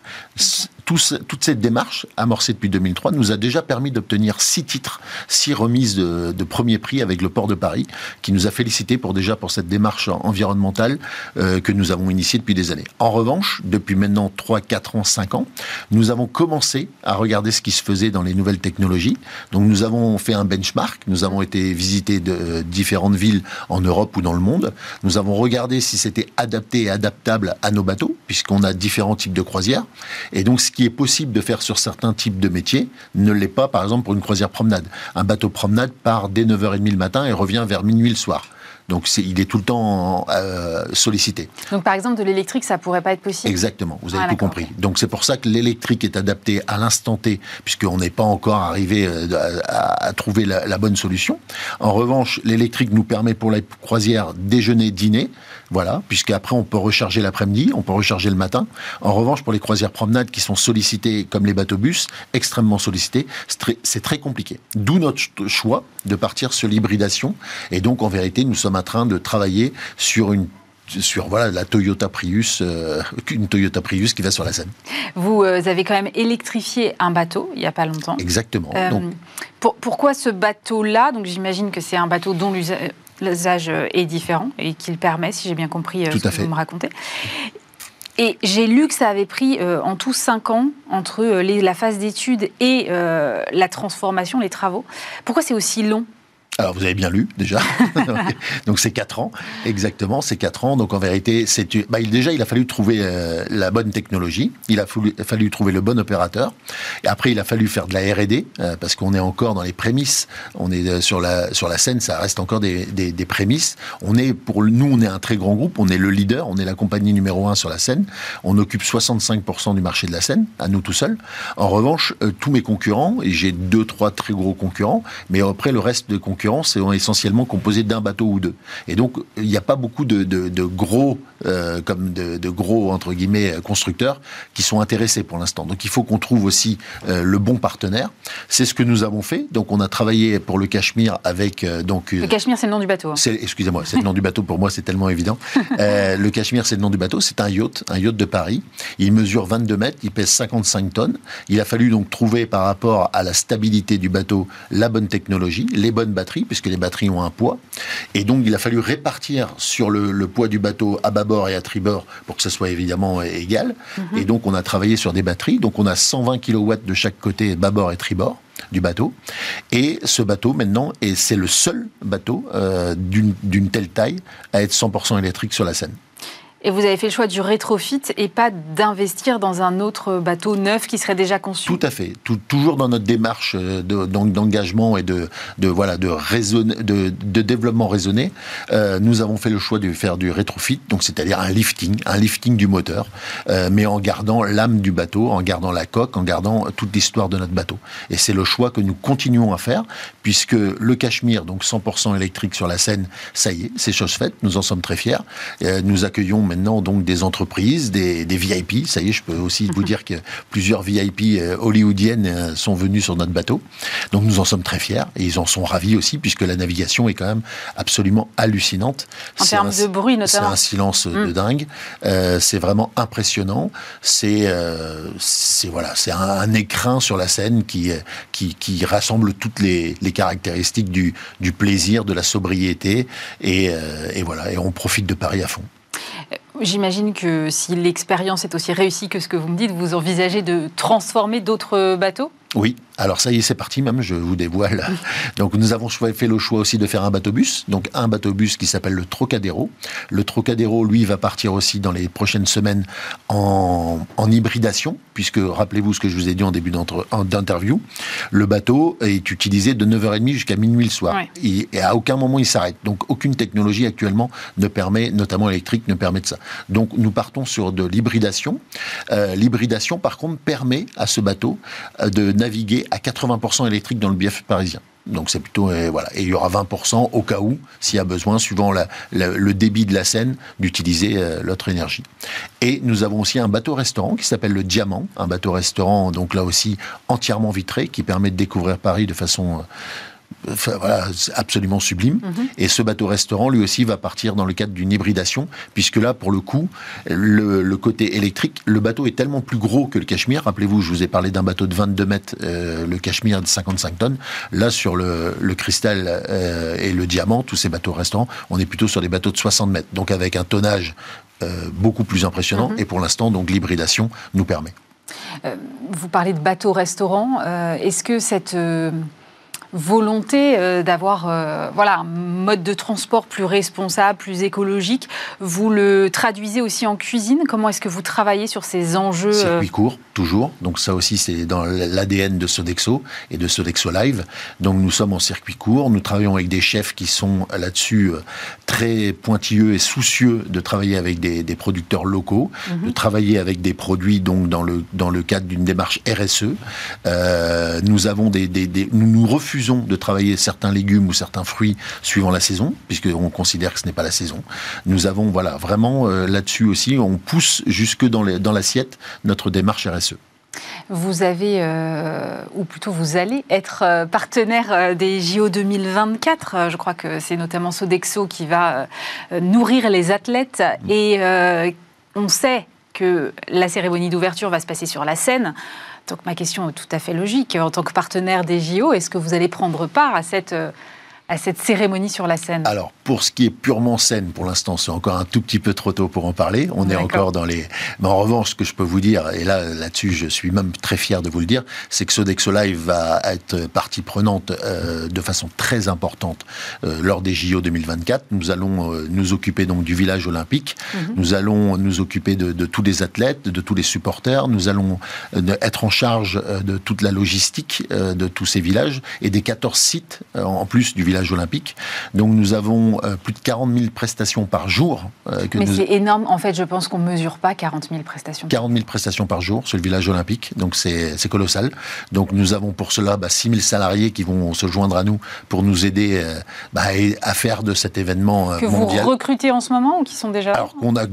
Toute cette démarche, amorcée depuis 2003, nous a déjà permis d'obtenir six titres, six remises de, de, premier prix avec le port de Paris, qui nous a félicité pour déjà pour cette démarche environnementale euh, que nous avons initiée depuis des années. En revanche, depuis maintenant 3, 4 ans, 5 ans, nous avons commencé à regarder ce qui se faisait dans les nouvelles technologies. Donc nous avons fait un benchmark, nous avons été visiter de différentes villes en Europe ou dans le monde. Nous avons regardé si c'était adapté et adaptable à nos bateaux, puisqu'on a différents types de croisières. Et donc ce qui est possible de faire sur certains types de métiers ne l'est pas, par exemple, pour une croisière promenade. Un bateau promenade part dès 9h30 le matin et revient vers minuit le soir. Donc il est tout le temps euh, sollicité. Donc par exemple de l'électrique, ça pourrait pas être possible? Exactement, vous avez ah, tout compris. Donc c'est pour ça que l'électrique est adapté à l'instant T, puisqu'on n'est pas encore arrivé euh, à, trouver la, la, bonne solution. En revanche, l'électrique nous permet pour la croisière déjeuner, dîner, voilà, puisqu'après on peut recharger l'après-midi, on peut recharger le matin. En revanche, pour les croisières promenades qui sont sollicitées comme les bateaux-bus, extrêmement sollicités, c'est très compliqué. D'où notre choix de partir sur l'hybridation. Et donc en vérité, nous sommes en train de travailler sur une sur voilà la Toyota Prius, euh, une Toyota Prius qui va sur la Seine. Vous euh, avez quand même électrifié un bateau il n'y a pas longtemps. Exactement. Euh, donc, pourquoi ce bateau-là? Donc j'imagine que c'est un bateau dont l'usage est différent et qu'il permet, si j'ai bien compris ce que vous me racontez. Et j'ai lu que ça avait pris en tout cinq ans entre la phase d'études et la transformation, les travaux. Pourquoi c'est aussi long alors vous avez bien lu déjà. [laughs] donc c'est quatre ans, exactement, c'est quatre ans. Donc en vérité, c'est bah, déjà il a fallu trouver euh, la bonne technologie, il a fallu, fallu, trouver le bon opérateur, et après il a fallu faire de la R&D euh, parce qu'on est encore dans les prémices. On est euh, sur la sur la scène, ça reste encore des, des, des, prémices. On est pour nous, on est un très grand groupe, on est le leader, on est la compagnie numéro un sur la scène. On occupe 65% du marché de la scène, à nous tout seuls. En revanche, tous mes concurrents, et j'ai deux trois très gros concurrents, mais après le reste des concurrents sont essentiellement composés d'un bateau ou deux. Et donc, il n'y a pas beaucoup de, gros, euh, comme de, gros, entre guillemets, constructeurs qui sont intéressés pour l'instant. Donc, il faut qu'on trouve aussi euh, le bon partenaire. C'est ce que nous avons fait. Donc, on a travaillé pour le Cachemire avec... Euh, donc, le Cachemire, c'est le nom du bateau. Hein. Excusez-moi, c'est le nom du bateau. Pour moi, c'est tellement évident. [laughs] le Cachemire, c'est le nom du bateau. C'est un yacht, un yacht de Paris. Il mesure 22 mètres, il pèse 55 tonnes. Il a fallu donc trouver par rapport à la stabilité du bateau la bonne technologie, les bonnes batteries puisque les batteries ont un poids. Et donc, il a fallu répartir sur le, poids du bateau à bâbord et à tribord pour que ce soit évidemment égal. Mhm. Et donc, on a travaillé sur des batteries. Donc, on a 120 kW de chaque côté, bâbord et tribord du bateau. Et ce bateau, maintenant, et c'est le seul bateau euh, d'une telle taille à être 100% électrique sur la Seine. Et vous avez fait le choix du rétrofit et pas d'investir dans un autre bateau neuf qui serait déjà conçu Tout à fait. toujours dans notre démarche euh, d'engagement et de, voilà, de, de, développement raisonné, euh, nous avons fait le choix de faire du rétrofit, c'est-à-dire un lifting, un lifting du moteur, euh, mais en gardant l'âme du bateau, en gardant la coque, en gardant toute l'histoire de notre bateau. Et c'est le choix que nous continuons à faire, puisque le Cachemire, donc 100% électrique sur la Seine, ça y est, c'est chose faite, nous en sommes très fiers. nous accueillons maintenant donc des entreprises, des, VIP. Ça y est, je peux aussi vous dire que plusieurs VIP euh, hollywoodiennes euh, sont venus sur notre bateau. Donc nous en sommes très fiers et ils en sont ravis aussi puisque la navigation est quand même absolument hallucinante. En termes de bruit notamment. C'est un silence de mm. dingue. Euh, c'est vraiment impressionnant. C'est voilà, c'est un, écrin sur la scène qui qui, qui rassemble toutes les, les caractéristiques du, du plaisir, de la sobriété et, et voilà. Et on profite de Paris à fond. J'imagine que si l'expérience est aussi réussie que ce que vous me dites, vous envisagez de transformer d'autres bateaux? Oui, alors ça y est, c'est parti même, je vous dévoile. [laughs] Donc nous avons fait le choix aussi de faire un bateau-bus, donc un bateau-bus qui s'appelle le Trocadéro. Le Trocadéro, lui, va partir aussi dans les prochaines semaines en, hybridation, puisque rappelez-vous ce que je vous ai dit en début d'interview, le bateau est utilisé de 9h30 jusqu'à minuit le soir. Et, à aucun moment il s'arrête. Donc aucune technologie actuellement ne permet, notamment électrique, ne permet de ça. Donc nous partons sur de l'hybridation. Euh, l'hybridation, par contre, permet à ce bateau euh, de naviguer à 80% électrique dans le bief parisien. Donc c'est plutôt euh, voilà et il y aura 20% au cas où s'il y a besoin suivant le débit de la Seine d'utiliser euh, l'autre énergie. Et nous avons aussi un bateau restaurant qui s'appelle le Diamant, un bateau restaurant donc là aussi entièrement vitré qui permet de découvrir Paris de façon euh, voilà, absolument sublime. Mhm. Et ce bateau-restaurant, lui aussi, va partir dans le cadre d'une hybridation, puisque là, pour le coup, le, côté électrique, le bateau est tellement plus gros que le Cachemire. Rappelez-vous, je vous ai parlé d'un bateau de 22 mètres, euh, le Cachemire de 55 tonnes. Là, sur le, cristal euh, et le diamant, tous ces bateaux-restaurants, on est plutôt sur des bateaux de 60 mètres. Donc avec un tonnage euh, beaucoup plus impressionnant. Mhm. Et pour l'instant, donc l'hybridation nous permet. vous parlez de bateaux-restaurants. Est-ce que cette volonté euh, d'avoir euh, voilà, un mode de transport plus responsable, plus écologique. Vous le traduisez aussi en cuisine. Comment est-ce que vous travaillez sur ces enjeux euh Circuit court, toujours. Donc ça aussi, c'est dans l'ADN de Sodexo et de Sodexo Live. Donc nous sommes en circuit court. Nous travaillons avec des chefs qui sont là-dessus très pointilleux et soucieux de travailler avec des, producteurs locaux, mhm. de travailler avec des produits donc dans le, dans le cadre d'une démarche RSE. nous avons des, des, nous, nous refusons de travailler certains légumes ou certains fruits suivant la saison, puisqu'on considère que ce n'est pas la saison. Nous avons, voilà, vraiment euh, là-dessus aussi, on pousse jusque dans l'assiette notre démarche RSE. Vous avez, euh, ou plutôt vous allez être euh, partenaire des JO 2024. Je crois que c'est notamment Sodexo qui va nourrir les athlètes. Et on sait que la cérémonie d'ouverture va se passer sur la scène. Donc ma question est tout à fait logique. En tant que partenaire des JO, est-ce que vous allez prendre part à cette euh, à cette cérémonie sur la scène Alors, pour ce qui est purement scène, pour l'instant, c'est encore un tout petit peu trop tôt pour en parler. On est encore dans les... Mais en revanche, ce que je peux vous dire, et là, là-dessus, je suis même très fier de vous le dire, c'est que Sodexo Live va être partie prenante euh, de façon très importante euh, lors des JO 2024. Nous allons euh, nous occuper donc du village olympique. Mhm. Nous allons nous occuper de, de, tous les athlètes, de tous les supporters. Nous allons être en charge de toute la logistique de tous ces villages et des 14 sites en plus du village olympique. Donc nous avons euh, plus de 40 000 prestations par jour. Euh, Mais c'est énorme. En fait, je pense qu'on ne mesure pas 40 000 prestations. 40 000 prestations par jour sur le village olympique. Donc c'est colossal. Donc nous avons pour cela bah, 6 000 salariés qui vont se joindre à nous pour nous aider euh, bah, à faire de cet événement que mondial. Que vous recrutez en ce moment ou qui sont déjà Alors on a,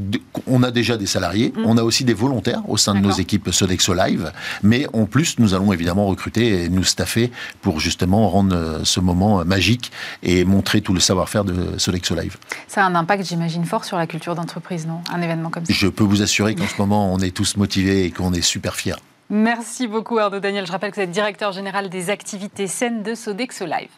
on a déjà des salariés. Mmh. On a aussi des volontaires au sein de nos équipes Sodexo Live. Mais en plus, nous allons évidemment recruter et nous staffer pour justement rendre ce moment magique et montrer tout le savoir-faire de Sodexo Live. Ça a un impact, j'imagine, fort sur la culture d'entreprise, non? Un événement comme ça? Je peux vous assurer qu'en ce moment, on est tous motivés et qu'on est super fiers. Merci beaucoup, Arnaud Daniel. Je rappelle que vous êtes directeur général des activités saines de Sodexo Live.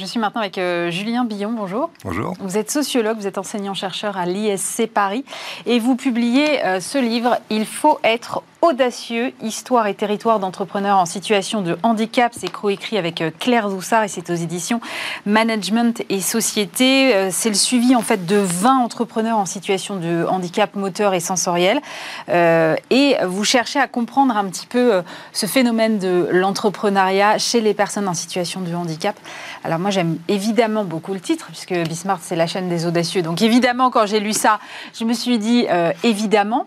Je suis maintenant avec euh, Julien Billon. Bonjour. Bonjour. Vous êtes sociologue, vous êtes enseignant-chercheur à l'ISC Paris et vous publiez euh, ce livre Il faut être audacieux, histoire et territoire d'entrepreneurs en situation de handicap. C'est coécrit avec euh, Claire Doussard et c'est aux éditions Management et Société. C'est le suivi en fait de 20 entrepreneurs en situation de handicap moteur et sensoriel. Et vous cherchez à comprendre un petit peu ce phénomène de l'entrepreneuriat chez les personnes en situation de handicap. Alors moi j'aime évidemment beaucoup le titre puisque Bismart c'est la chaîne des audacieux. Donc évidemment quand j'ai lu ça, je me suis dit évidemment.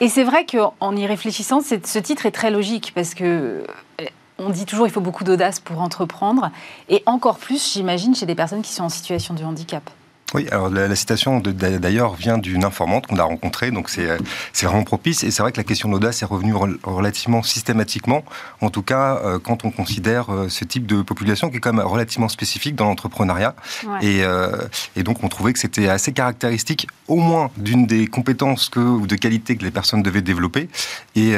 Et c'est vrai qu'en y réfléchissant, ce titre est très logique parce que euh, on dit toujours qu'il faut beaucoup d'audace pour entreprendre, et encore plus, j'imagine, chez des personnes qui sont en situation de handicap. Oui, alors la, citation d'ailleurs vient d'une informante qu'on a rencontrée, donc c'est vraiment propice. Et c'est vrai que la question de l'audace est revenue relativement systématiquement, en tout cas euh, quand on considère euh, ce type de population qui est quand même relativement spécifique dans l'entrepreneuriat. Et, euh, et, donc on trouvait que c'était assez caractéristique, au moins d'une des compétences que, ou de qualités que les personnes devaient développer. Et,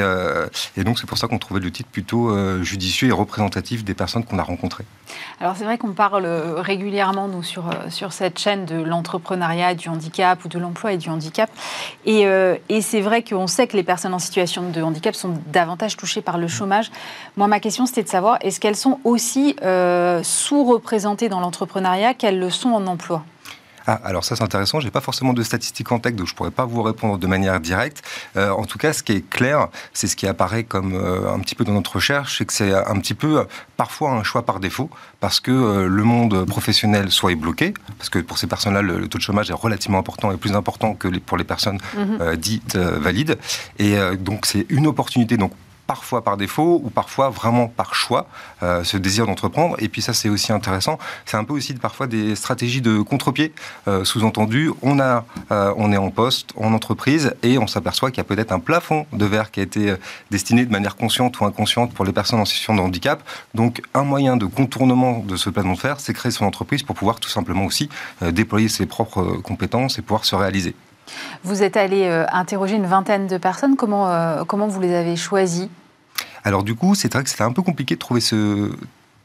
et donc c'est pour ça qu'on trouvait le titre plutôt judicieux et représentatif des personnes qu'on a rencontrées. Alors c'est vrai qu'on parle régulièrement, nous, sur, sur cette chaîne de l'entrepreneuriat, du handicap ou de l'emploi et du handicap. Et, euh, et c'est vrai qu'on sait que les personnes en situation de handicap sont davantage touchées par le chômage. Moi, ma question, c'était de savoir, est-ce qu'elles sont aussi euh, sous-représentées dans l'entrepreneuriat qu'elles le sont en emploi? Ah, alors ça c'est intéressant, j'ai pas forcément de statistiques en tête, donc je pourrais pas vous répondre de manière directe. Euh, en tout cas, ce qui est clair, c'est ce qui apparaît comme euh, un petit peu dans notre recherche, c'est que c'est un petit peu euh, parfois un choix par défaut, parce que le monde professionnel soit est bloqué, parce que pour ces personnes-là, le, taux de chômage est relativement important et plus important que pour les personnes mhm. dites valides. Et donc c'est une opportunité donc parfois par défaut ou parfois vraiment par choix, euh, ce désir d'entreprendre. Et puis ça, c'est aussi intéressant. C'est un peu aussi parfois des stratégies de contre-pied. Euh, sous-entendu, on, euh, on est en poste, en entreprise, et on s'aperçoit qu'il y a peut-être un plafond de verre qui a été destiné de manière consciente ou inconsciente pour les personnes en situation de handicap. Donc un moyen de contournement de ce plafond de verre, c'est créer son entreprise pour pouvoir tout simplement aussi déployer ses propres compétences et pouvoir se réaliser. Vous êtes allé euh, interroger une vingtaine de personnes. Comment, euh, comment vous les avez choisies? Alors du coup, c'est vrai que c'était un peu compliqué de trouver ce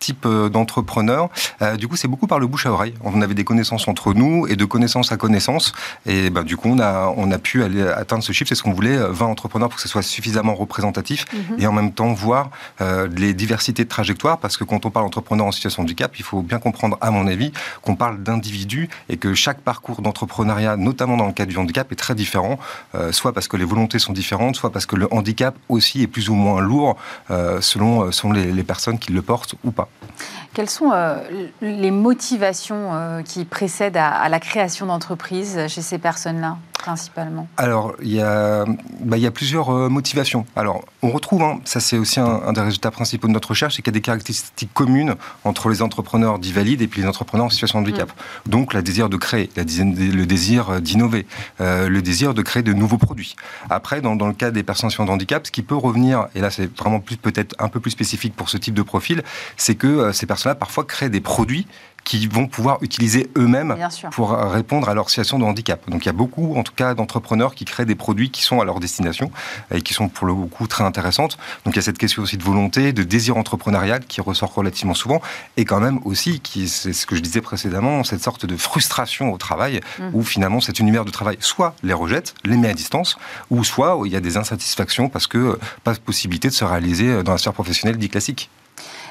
type euh, d'entrepreneur. Euh, du coup, c'est beaucoup par le bouche à oreille. On avait des connaissances entre nous et de connaissance à connaissance. Et ben, du coup, on a, on a pu aller atteindre ce chiffre. C'est ce qu'on voulait, 20 euh, entrepreneurs pour que ce soit suffisamment représentatif mhm. et en même temps voir les diversités de trajectoires. Parce que quand on parle d'entrepreneurs en situation de handicap, il faut bien comprendre, à mon avis, qu'on parle d'individus et que chaque parcours d'entrepreneuriat, notamment dans le cas du handicap, est très différent. soit parce que les volontés sont différentes, soit parce que le handicap aussi est plus ou moins lourd selon, selon les, les personnes qui le portent ou pas. Quelles sont euh, les motivations euh, qui précèdent à, la création d'entreprises chez ces personnes-là, principalement Alors, il y, a, bah, il y a plusieurs euh, motivations. Alors, on retrouve, hein, ça c'est aussi un, des résultats principaux de notre recherche, c'est qu'il y a des caractéristiques communes entre les entrepreneurs dits valides et puis les entrepreneurs en situation de handicap. Mm. Donc, le désir de créer, le désir d'innover, le désir de créer de nouveaux produits. Après, dans, dans le cas des personnes en situation de handicap, ce qui peut revenir, et là c'est vraiment peut-être un peu plus spécifique pour ce type de profil, c'est que ces personnes cela parfois créent des produits qui vont pouvoir utiliser eux-mêmes pour répondre à leur situation de handicap. Donc il y a beaucoup, en tout cas, d'entrepreneurs qui créent des produits qui sont à leur destination et qui sont pour le coup très intéressantes. Donc il y a cette question aussi de volonté, de désir entrepreneurial qui ressort relativement souvent et quand même aussi, qui c'est ce que je disais précédemment, cette sorte de frustration au travail mmh. où finalement cet univers de travail soit les rejette, les met à distance, ou soit il y a des insatisfactions parce que euh, pas de possibilité de se réaliser euh, dans la sphère professionnelle dit classique.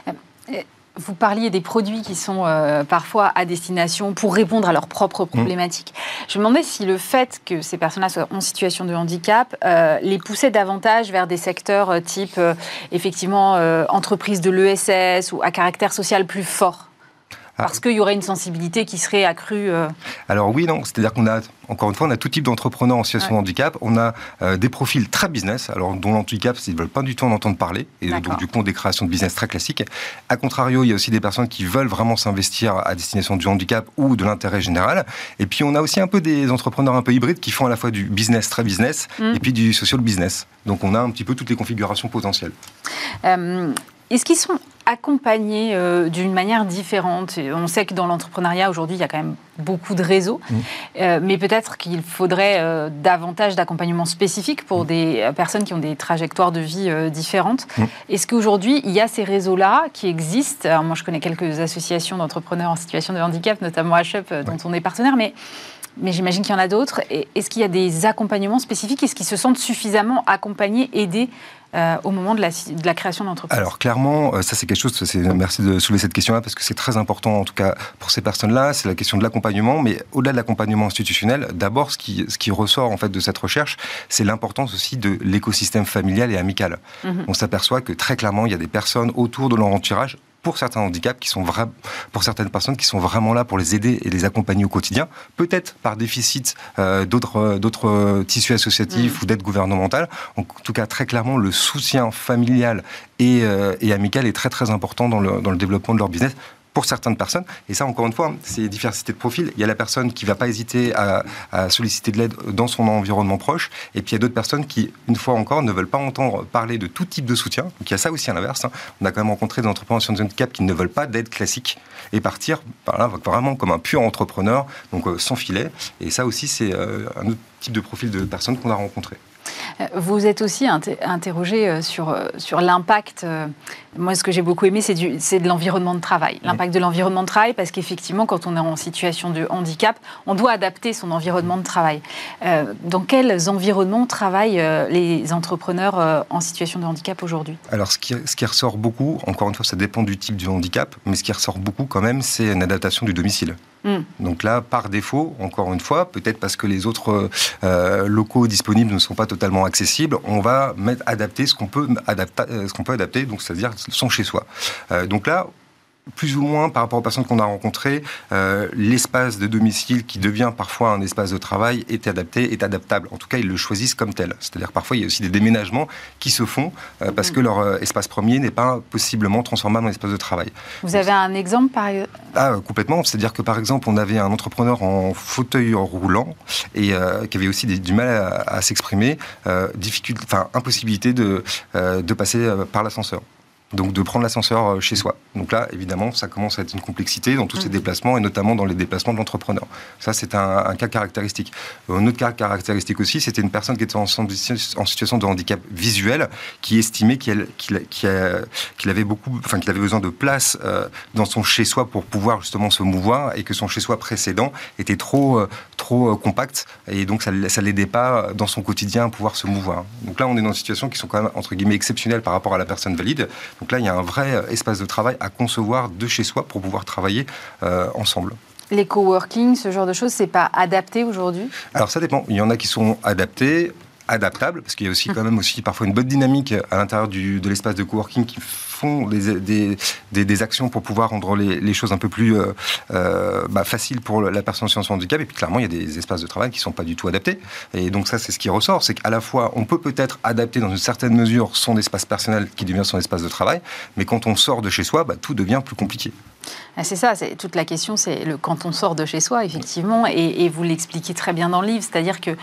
Euh, vous parliez des produits qui sont euh, parfois à destination pour répondre à leurs propres mmh. problématiques. Je me demandais si le fait que ces personnes-là soient en situation de handicap euh, les poussait davantage vers des secteurs euh, type effectivement entreprise de l'ESS ou à caractère social plus fort. Ah. Parce qu'il y aurait une sensibilité qui serait accrue. Euh. Alors oui, non. C'est-à-dire qu'on a, encore une fois, on a tout type d'entrepreneurs en situation de handicap. On a euh, des profils très business, alors dont l'handicap, ils ne veulent pas du tout en entendre parler, et donc du coup, des créations de business très classiques. A contrario, il y a aussi des personnes qui veulent vraiment s'investir à destination du handicap ou de l'intérêt général. Et puis, on a aussi un peu des entrepreneurs un peu hybrides qui font à la fois du business très business mm. et puis du social business. Donc, on a un petit peu toutes les configurations potentielles. Euh, est-ce qu'ils sont accompagnés euh, d'une manière différente On sait que dans l'entrepreneuriat, aujourd'hui, il y a quand même beaucoup de réseaux, mmh. euh, mais peut-être qu'il faudrait euh, davantage d'accompagnement spécifique pour mmh. des personnes qui ont des trajectoires de vie différentes. Mmh. Est-ce qu'aujourd'hui, il y a ces réseaux-là qui existent? Alors moi, je connais quelques associations d'entrepreneurs en situation de handicap, notamment HUP, dont on est partenaire, mais mais j'imagine qu'il y en a d'autres. Est-ce qu'il y a des accompagnements spécifiques? Est-ce qu'ils se sentent suffisamment accompagnés, aidés euh, au moment de la, de la création d'entreprise? Alors clairement, euh, ça c'est quelque chose, merci de soulever cette question-là parce que c'est très important en tout cas pour ces personnes-là, c'est la question de l'accompagnement, mais au-delà de l'accompagnement institutionnel, d'abord ce qui, ce qui ressort en fait de cette recherche, c'est l'importance aussi de l'écosystème familial et amical. Mhm. On s'aperçoit que très clairement, il y a des personnes autour de leur entourage pour certains handicaps qui sont pour certaines personnes qui sont vraiment là pour les aider et les accompagner au quotidien, peut-être par déficit euh, d'autres euh, d'autres euh, tissus associatifs mm. ou d'aide gouvernementale. En tout cas, très clairement, le soutien familial et, et amical est très très important dans le, dans le développement de leur business pour certaines personnes. Et ça, encore une fois, c'est diversité de profils. Il y a la personne qui va pas hésiter à, solliciter de l'aide dans son environnement proche. Et puis il y a d'autres personnes qui, une fois encore, ne veulent pas entendre parler de tout type de soutien. Donc il y a ça aussi à l'inverse. Hein. On a quand même rencontré des entrepreneurs en handicap qui ne veulent pas d'aide classique et partir vraiment comme un pur entrepreneur, donc euh, sans filet. Et ça aussi, c'est euh, un autre type de profil de personnes qu'on a rencontré. Vous êtes aussi interrogé euh, sur, euh, sur l'impact. Euh, moi, ce que j'ai beaucoup aimé, c'est de l'environnement de travail. L'impact de l'environnement de travail, parce qu'effectivement, quand on est en situation de handicap, on doit adapter son environnement de travail. dans quels environnements travaillent les entrepreneurs en situation de handicap aujourd'hui? Alors, ce qui, ce qui ressort beaucoup, encore une fois, ça dépend du type du handicap, mais ce qui ressort beaucoup quand même, c'est une adaptation du domicile. Hmm. Donc là, par défaut, encore une fois, peut-être parce que les autres locaux disponibles ne sont pas totalement accessible, on va mettre, adapter ce qu'on peut, adapter, euh, adapter, donc c'est-à-dire son chez soi. Euh, donc là, plus ou moins par rapport aux personnes qu'on a rencontrées, euh, l'espace de domicile qui devient parfois un espace de travail est adapté, est adaptable. En tout cas, ils le choisissent comme tel. C'est-à-dire parfois il y a aussi des déménagements qui se font euh, parce que leur euh, espace premier n'est pas possiblement transformable en espace de travail. Vous avez un exemple par exemple Ah, complètement. C'est-à-dire que par exemple, on avait un entrepreneur en fauteuil roulant et qui avait aussi du mal à, s'exprimer, difficulté, enfin impossibilité de, de passer par l'ascenseur donc de prendre l'ascenseur euh, chez soi. Donc là, évidemment, ça commence à être une complexité dans tous ces mmh. déplacements et notamment dans les déplacements de l'entrepreneur. Ça, c'est un, cas caractéristique. Un autre cas caractéristique aussi, c'était une personne qui était en, situation de handicap visuel, qui estimait qu'il avait beaucoup, enfin qu'il avait besoin de place euh, dans son chez-soi pour pouvoir justement se mouvoir et que son chez-soi précédent était trop, euh, trop compact et donc ça, ça l'aidait pas dans son quotidien à pouvoir se mouvoir. Donc là, on est dans une situation qui sont quand même entre guillemets exceptionnelles par rapport à la personne valide. Donc là, il y a un vrai euh, espace de travail à concevoir de chez soi pour pouvoir travailler euh, ensemble. Les coworking, ce genre de choses, c'est pas adapté aujourd'hui? Alors ça dépend. Il y en a qui sont adaptés adaptables, parce qu'il y a aussi hum. quand même aussi parfois une bonne dynamique à l'intérieur de l'espace de coworking qui font des, actions pour pouvoir rendre les, choses un peu plus euh, euh, bah, faciles pour la personne en situation de handicap. Et puis clairement, il y a des espaces de travail qui ne sont pas du tout adaptés. Et donc ça, c'est ce qui ressort, c'est qu'à la fois, on peut peut-être adapter dans une certaine mesure son espace personnel qui devient son espace de travail, mais quand on sort de chez soi, bah, tout devient plus compliqué. Ah, c'est ça, c'est toute la question, c'est quand on sort de chez soi, effectivement, et, et vous l'expliquez très bien dans le livre, c'est-à-dire que euh,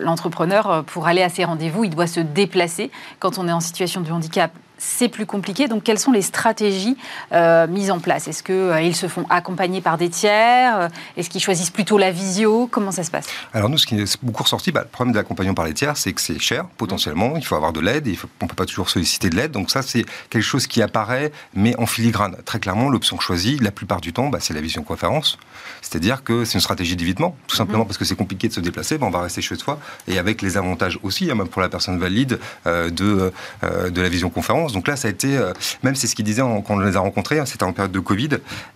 l'entrepreneur, pour aller à ses rendez-vous, il doit se déplacer. Quand on est en situation de handicap, c'est plus compliqué. Donc, quelles sont les stratégies euh, mises en place? Est-ce qu'ils euh, se font accompagner par des tiers? Euh, Est-ce qu'ils choisissent plutôt la visio? Comment ça se passe? Alors, nous, ce qui est beaucoup ressorti, bah, le problème de l'accompagnement par les tiers, c'est que c'est cher, potentiellement. Il faut avoir de l'aide. On ne peut pas toujours solliciter de l'aide. Donc, ça, c'est quelque chose qui apparaît, mais en filigrane. Très clairement, l'option choisie, la plupart du temps, bah, c'est la visioconférence. C'est-à-dire que c'est une stratégie d'évitement, tout simplement mhm. parce que c'est compliqué de se déplacer. Bah, on va rester chez soi. Et avec les avantages aussi, hein, même pour la personne valide, de, de la visioconférence donc là, ça a été, euh, même c'est ce qu'ils disaient quand on les a rencontrés, hein, c'était en période de Covid,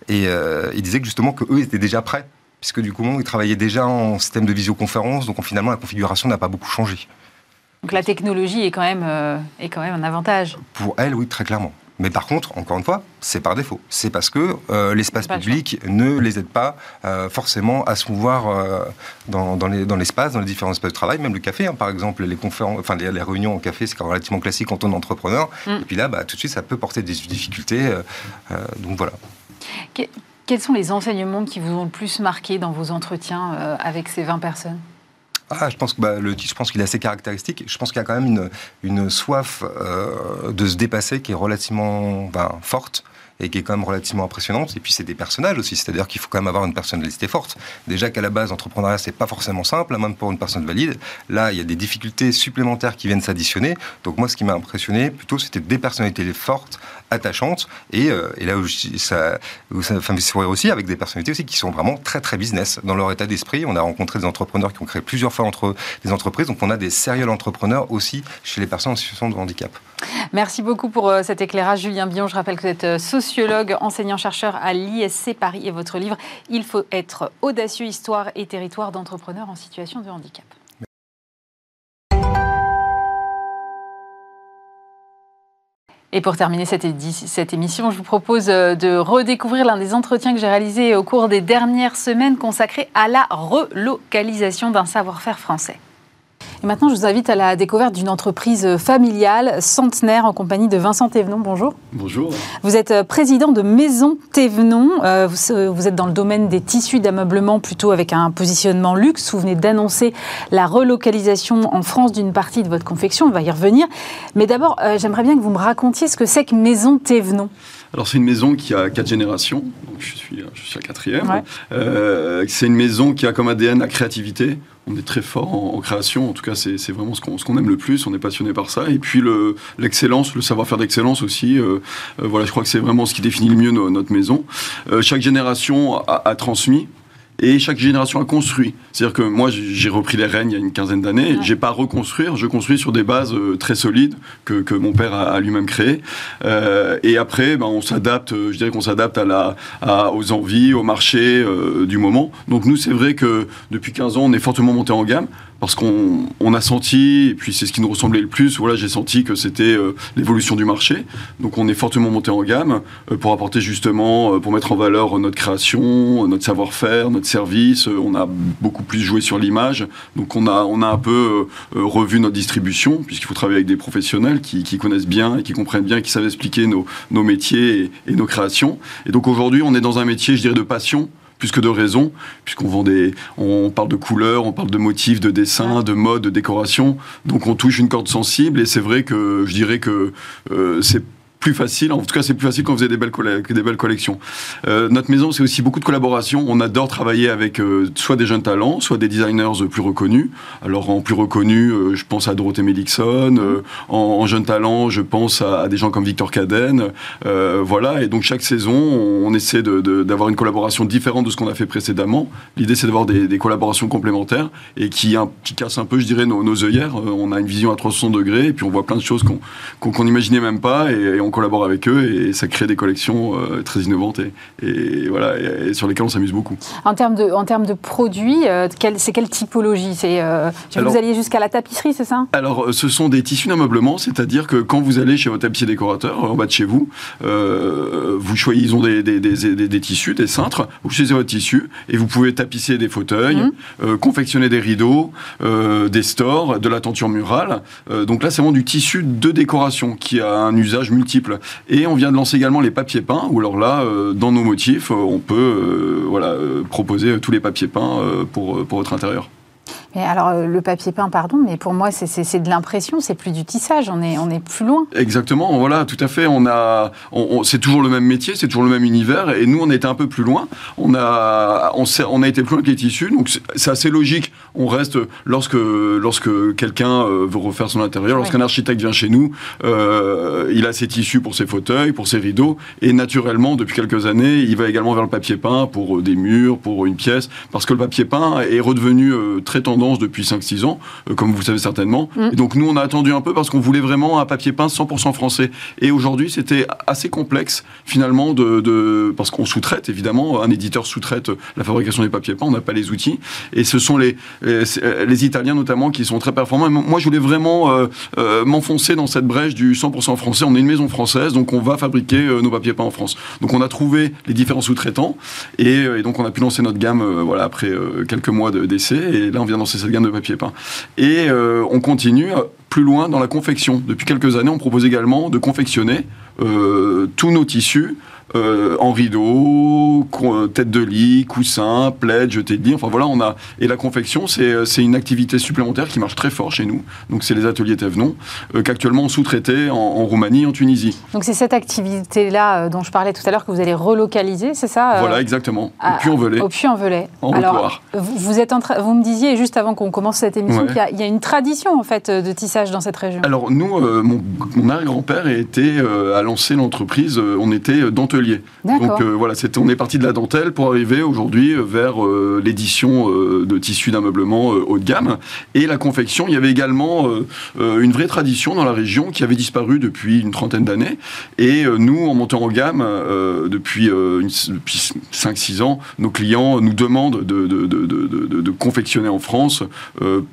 et euh, ils disaient que justement qu'eux étaient déjà prêts, puisque du coup, ils travaillaient déjà en système de visioconférence, donc finalement, la configuration n'a pas beaucoup changé. Donc la technologie est quand même, euh, est quand même un avantage. Pour elle, oui, très clairement. Mais par contre, encore une fois, c'est par défaut. C'est parce que euh, l'espace public ne les aide pas euh, forcément à se mouvoir euh, dans, dans l'espace, dans, les différents espaces de travail, même le café, hein, par exemple, les, conférences, enfin, les, réunions au café, c'est relativement classique quand on est entrepreneur. Mm. Et puis là, bah, tout de suite, ça peut porter des difficultés. donc voilà. quels sont les enseignements qui vous ont le plus marqué dans vos entretiens avec ces 20 personnes? Ah, je pense que bah, le je pense qu'il est assez caractéristique. Je pense qu'il y a quand même une, une soif euh, de se dépasser qui est relativement ben, forte et qui est quand même relativement impressionnante. Et puis c'est des personnages aussi, c'est-à-dire qu'il faut quand même avoir une personnalité forte. Déjà qu'à la base, l'entrepreneuriat, c'est pas forcément simple, hein, même pour une personne valide. Là, il y a des difficultés supplémentaires qui viennent s'additionner. Donc moi, ce qui m'a impressionné, plutôt, c'était des personnalités fortes, attachantes, et, euh, et là où ça, où ça aussi, avec des personnalités aussi qui sont vraiment très très business dans leur état d'esprit. On a rencontré des entrepreneurs qui ont créé plusieurs fois entre des entreprises, donc on a des sérieux entrepreneurs aussi chez les personnes en situation de handicap. Merci beaucoup pour euh, cet éclairage, Julien Bion. Je rappelle que vous êtes euh, sociologue, enseignant-chercheur à l'ISC Paris et votre livre Il faut être audacieux, histoire et territoire d'entrepreneurs en situation de handicap. Et pour terminer cette, émission, je vous propose euh, de redécouvrir l'un des entretiens que j'ai réalisés au cours des dernières semaines consacrés à la relocalisation d'un savoir-faire français. Et maintenant, je vous invite à la découverte d'une entreprise familiale, centenaire, en compagnie de Vincent Thévenon. Bonjour. Bonjour. Vous êtes euh, président de Maison Thévenon. Euh, vous êtes dans le domaine des tissus d'ameublement, plutôt avec un positionnement luxe. Vous venez d'annoncer la relocalisation en France d'une partie de votre confection. On va y revenir. Mais d'abord, euh, j'aimerais bien que vous me racontiez ce que c'est que Maison Thévenon. Alors c'est une maison qui a quatre générations, donc je suis, je suis la quatrième. c'est une maison qui a comme ADN la créativité on est très fort en, création. En tout cas, c'est vraiment ce qu'on aime le plus. On est passionné par ça. Et puis l'excellence, le, savoir-faire d'excellence aussi. Euh, euh, voilà, je crois que c'est vraiment ce qui définit le mieux notre maison. Euh, chaque génération a transmis et chaque génération a construit. C'est-à-dire que moi, j'ai repris les rênes il y a une quinzaine d'années. Je J'ai pas à reconstruire, je construis sur des bases euh, très solides que, que mon père a, lui-même créées. Euh, et après, ben, on s'adapte. Je dirais qu'on s'adapte à la, aux envies, au marché euh, du moment. Donc nous, c'est vrai que depuis 15 ans, on est fortement monté en gamme parce qu'on on a senti, et puis c'est ce qui nous ressemblait le plus, voilà, j'ai senti que c'était euh, l'évolution du marché. Donc on est fortement monté en gamme euh, pour apporter justement, euh, pour mettre en valeur notre création, notre savoir-faire, notre service. on a beaucoup plus joué sur l'image. Donc on a, on a un peu revu notre distribution, puisqu'il faut travailler avec des professionnels qui, qui, connaissent bien et qui comprennent bien, qui savent expliquer nos, nos métiers et, et nos créations. Et donc aujourd'hui, on est dans un métier, je dirais, de passion plus que de raison, puisqu'on vend des, on parle de couleurs, on parle de motifs, de dessins, de mode, de décoration. Donc on touche une corde sensible et c'est vrai que je dirais que euh, c'est plus facile. En tout cas, c'est plus facile quand vous avez des belles, des belles collections. Euh, notre maison, c'est aussi beaucoup de collaborations. On adore travailler avec euh, soit des jeunes talents, soit des designers plus reconnus. Alors, en plus reconnus, euh, je pense à Dorothée Melixon. Euh, en, en jeunes talents, je pense à, des gens comme Victor Caden. voilà. Et donc, chaque saison, on, essaie d'avoir une collaboration différente de ce qu'on a fait précédemment. L'idée, c'est d'avoir des, des, collaborations complémentaires et qui, qui cassent un peu, je dirais, nos, nos œillères. on a une vision à 360 degrés et puis on voit plein de choses qu'on qu'on n'imaginait même pas et on on collabore avec eux et ça crée des collections euh, très innovantes et, voilà, et, sur lesquelles on s'amuse beaucoup. En termes de, en termes de produits, euh, c'est quelle typologie? C'est euh, Vous alliez jusqu'à la tapisserie, c'est ça? Alors, ce sont des tissus d'ameublement, c'est-à-dire que quand vous allez chez votre tapissier décorateur, en bas de chez vous, vous choisissez, ils ont des, des, des, des, tissus, des cintres, vous choisissez votre tissu et vous pouvez tapisser des fauteuils, mmh. confectionner des rideaux, des stores, de la tenture murale. donc là, c'est vraiment du tissu de décoration qui a un usage multiple et on vient de lancer également les papiers peints, où alors là, euh, dans nos motifs, euh, on peut euh, proposer tous les papiers peints pour votre intérieur. Mais alors, euh, le papier peint, pardon, mais pour moi, c'est de l'impression, c'est plus du tissage, on est, on est plus loin. Exactement, voilà, tout à fait. On a, on, c'est toujours le même métier, c'est toujours le même univers, et nous, on était un peu plus loin. On a, on, on a été plus loin que les tissus, donc c'est assez logique. On reste, lorsque, lorsque quelqu'un euh, veut refaire son intérieur, lorsqu'un architecte vient chez nous, euh, il a ses tissus pour ses fauteuils, pour ses rideaux, et naturellement, depuis quelques années, il va également vers le papier peint pour des murs, pour une pièce, parce que le papier peint est redevenu très tendance depuis 5-6 ans, euh, comme vous le savez certainement. Mm. Et donc nous, on a attendu un peu parce qu'on voulait vraiment un papier peint 100% français. Et aujourd'hui, c'était assez complexe finalement de, parce qu'on sous-traite évidemment, un éditeur sous-traite la fabrication des papiers peints, on n'a pas les outils. Et ce sont les, les, Italiens notamment qui sont très performants. moi, je voulais vraiment euh, euh, m'enfoncer dans cette brèche du 100% français. On est une maison française, donc on va fabriquer nos papiers peints en France. Donc on a trouvé les différents sous-traitants et, donc on a pu lancer notre gamme voilà après quelques mois d'essai. et là, on vient dans cette gamme de papier peint. Et euh, on continue plus loin dans la confection. Depuis quelques années, on propose également de confectionner euh, tous nos tissus euh, en rideau, tête de lit, coussin, plaid, jeté de lit. Enfin voilà, on a et la confection, c'est c'est une activité supplémentaire qui marche très fort chez nous. Donc c'est les ateliers Thévenon euh, qu'actuellement on sous-traitait en, en, Roumanie, en Tunisie. Donc c'est cette activité-là euh, dont je parlais tout à l'heure que vous allez relocaliser, c'est ça Voilà, exactement. Au Puy-en-Velay. Au Puy-en-Velay. Alors vous êtes en vous me disiez juste avant qu'on commence cette émission qu'il y, y, a une tradition en fait de tissage dans cette région. Alors nous, mon, mon arrière-grand-père était à lancer l'entreprise. on était dans donc euh, voilà, on est parti de la dentelle pour arriver aujourd'hui euh, vers euh, l'édition de tissus d'ameublement haut de gamme. Et la confection, il y avait également une vraie tradition dans la région qui avait disparu depuis une trentaine d'années. Et nous, en montant en gamme, depuis, depuis 5-6 ans, nos clients nous demandent de, de, de, de confectionner en France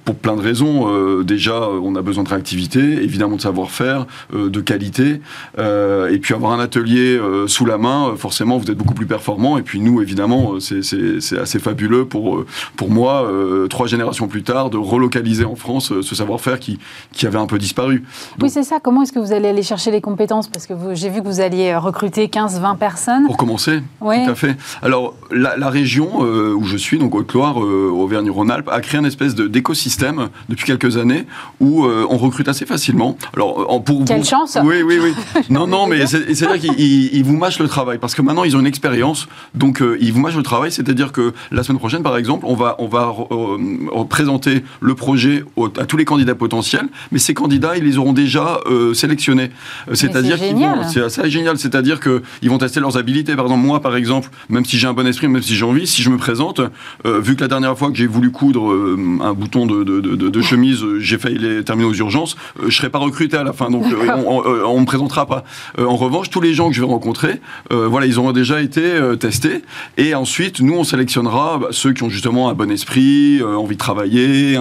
pour plein de raisons. déjà, on a besoin de réactivité, évidemment de savoir-faire, de qualité, et puis avoir un atelier sous la main, euh, forcément, vous êtes beaucoup plus performant. Et puis nous, évidemment, euh, c'est assez fabuleux pour, euh, pour moi, trois générations plus tard, de relocaliser en France ce savoir-faire qui, qui avait un peu disparu. oui, c'est ça. Comment est-ce que vous allez aller chercher les compétences? Parce que j'ai vu que vous alliez recruter 15-20 personnes. Pour commencer, tout à fait. Alors, la, région où je suis, donc Haute-Loire, Auvergne-Rhône-Alpes, a créé une espèce d'écosystème depuis quelques années où on recrute assez facilement. Alors, pour Quelle chance Oui, oui, oui. [laughs] non, non, mais c'est-à-dire qu'ils vous mâchent le travail parce que maintenant ils ont une expérience, donc euh, ils vous mâchent le travail, c'est-à-dire que la semaine prochaine, par exemple, on va, on va euh, présenter le projet à tous les candidats potentiels, mais ces candidats, ils les auront déjà euh, sélectionnés. C'est-à-dire qu'ils vont, c'est assez génial, c'est-à-dire qu'ils vont tester leurs habilités. Par exemple, moi, par exemple, même si j'ai un bon esprit, même si j'ai envie, si je me présente, vu que la dernière fois que j'ai voulu coudre un bouton de, de, de, chemise, j'ai failli les terminer aux urgences, je serai pas recruté à la fin, donc [laughs] on, on, me présentera pas. en revanche, tous les gens que je vais rencontrer, voilà, ils auront déjà été testés. Et ensuite, nous, on sélectionnera bah, ceux qui ont justement un bon esprit, envie de travailler.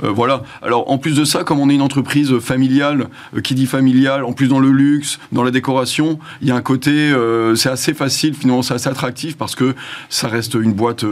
voilà. Alors, en plus de ça, comme on est une entreprise familiale, qui dit familiale, en plus dans le luxe, dans la décoration, il y a un côté, c'est assez facile, finalement, c'est assez attractif parce que ça reste une boîte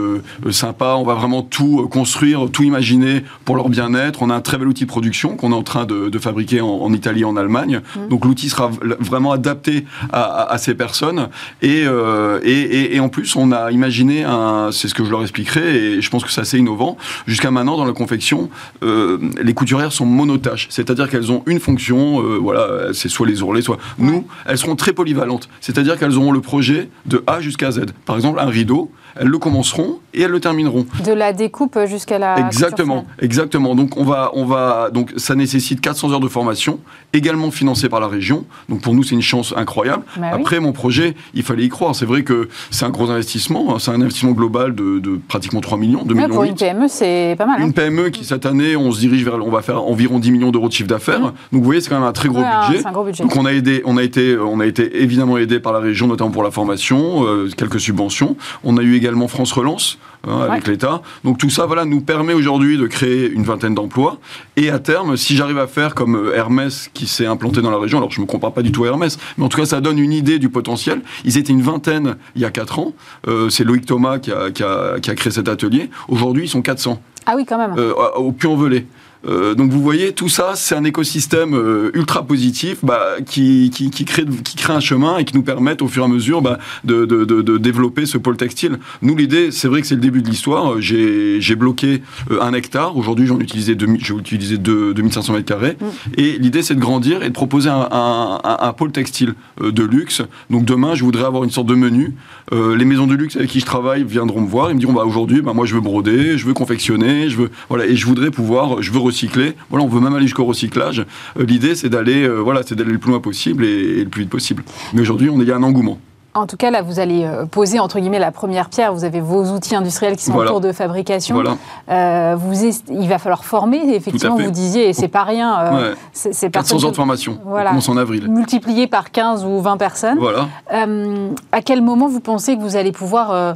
sympa. On va vraiment tout construire, tout imaginer pour leur bien-être. On a un très bel outil de production qu'on est en train de, fabriquer en, Italie, en Allemagne. Mmh. Donc l'outil sera vraiment adapté à, ces personnes. Euh, et, et, en plus, on a imaginé, c'est ce que je leur expliquerai, et je pense que c'est assez innovant. Jusqu'à maintenant, dans la confection, euh, les couturières sont monotaches, c'est-à-dire qu'elles ont une fonction, euh, voilà, c'est soit les ourlets, soit... Nous, elles seront très polyvalentes, c'est-à-dire qu'elles auront le projet de A jusqu'à Z. Par exemple, un rideau, elles le commenceront et elles le termineront. De la découpe jusqu'à la. Exactement, exactement. Donc on va, on va, donc ça nécessite 400 heures de formation, également financée par la région. Donc pour nous c'est une chance incroyable. Bah Après mon projet, il fallait y croire. C'est vrai que c'est un gros investissement, hein. c'est un investissement global de, pratiquement 3 millions, 2 millions. Pour une PME, c'est pas mal. Hein. Une PME qui cette année, on se dirige vers, on va faire environ 10 millions d'euros de chiffre d'affaires. Mmh. Donc vous voyez, c'est quand même un très gros, budget. Un gros budget. Donc on a aidé, on a été, on a été évidemment aidé par la région, notamment pour la formation, euh, quelques subventions. On a eu également France Relance hein, avec l'État. Donc tout ça, voilà, nous permet aujourd'hui de créer une vingtaine d'emplois. Et à terme, si j'arrive à faire comme euh, Hermès qui s'est implanté dans la région, alors je ne me compare pas du tout à Hermès, mais en tout cas ça donne une idée du potentiel. Ils étaient une vingtaine il y a 4 ans. Euh, c'est Loïc Thomas qui a, qui, a, créé cet atelier. Aujourd'hui, ils sont 400. Ah oui, quand même. Euh, au Puy-en-Velay. Euh, donc vous voyez, tout ça, c'est un écosystème euh, ultra positif bah, qui, qui, qui, crée, qui crée un chemin et qui nous permet au fur et à mesure bah, de, de, de, développer ce pôle textile. Nous, l'idée, c'est vrai que c'est le début de l'histoire. J'ai bloqué euh, un hectare. Aujourd'hui, j'en utilisais, j'ai utilisé 2500 mètres carrés. Mm. Et l'idée, c'est de grandir et de proposer un, un, un, pôle textile de luxe. Donc demain, je voudrais avoir une sorte de menu. les maisons de luxe avec qui je travaille viendront me voir. Ils me diront, bah, aujourd'hui, bah, moi, je veux broder, je veux confectionner, je veux, voilà, et je voudrais pouvoir, je veux recycler. Voilà, on veut même aller jusqu'au recyclage. Euh, l'idée, c'est d'aller, euh, voilà, c'est d'aller le plus loin possible et, le plus vite possible. Mais aujourd'hui, on est, il y a un engouement. En tout cas, là, vous allez euh, poser, entre guillemets, la première pierre. Vous avez vos outils industriels qui sont en cours de fabrication. Voilà. vous il va falloir former, effectivement, vous disiez, et c'est pas rien. Euh, c'est 400 heures de formation. Voilà. On commence en avril. Multiplié par 15 ou 20 personnes. Voilà. à quel moment vous pensez que vous allez pouvoir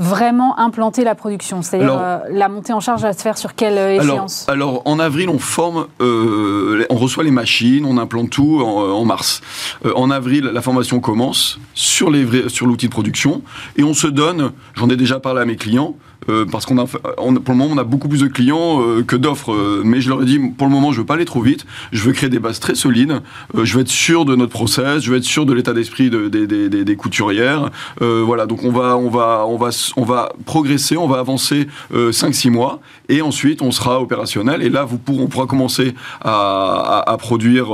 vraiment implanter la production C'est-à-dire euh, la montée en charge va se faire sur quelle euh, échéance? alors, en avril, on forme, euh, on reçoit les machines, on implante tout en, mars. en avril, la formation commence sur l'outil sur de production et on se donne, j'en ai déjà parlé à mes clients, euh, parce qu'on a, pour le moment, on a beaucoup plus de clients euh, que d'offres. Euh, mais je leur ai dit, pour le moment, je veux pas aller trop vite. Je veux créer des bases très solides. je veux être sûr de notre process. Je veux être sûr de l'état d'esprit de, des couturières. voilà. Donc on va, on va, on va, on va progresser. On va avancer 5-6 mois. Et ensuite, on sera opérationnel. Et là, vous on pourra commencer à, à, produire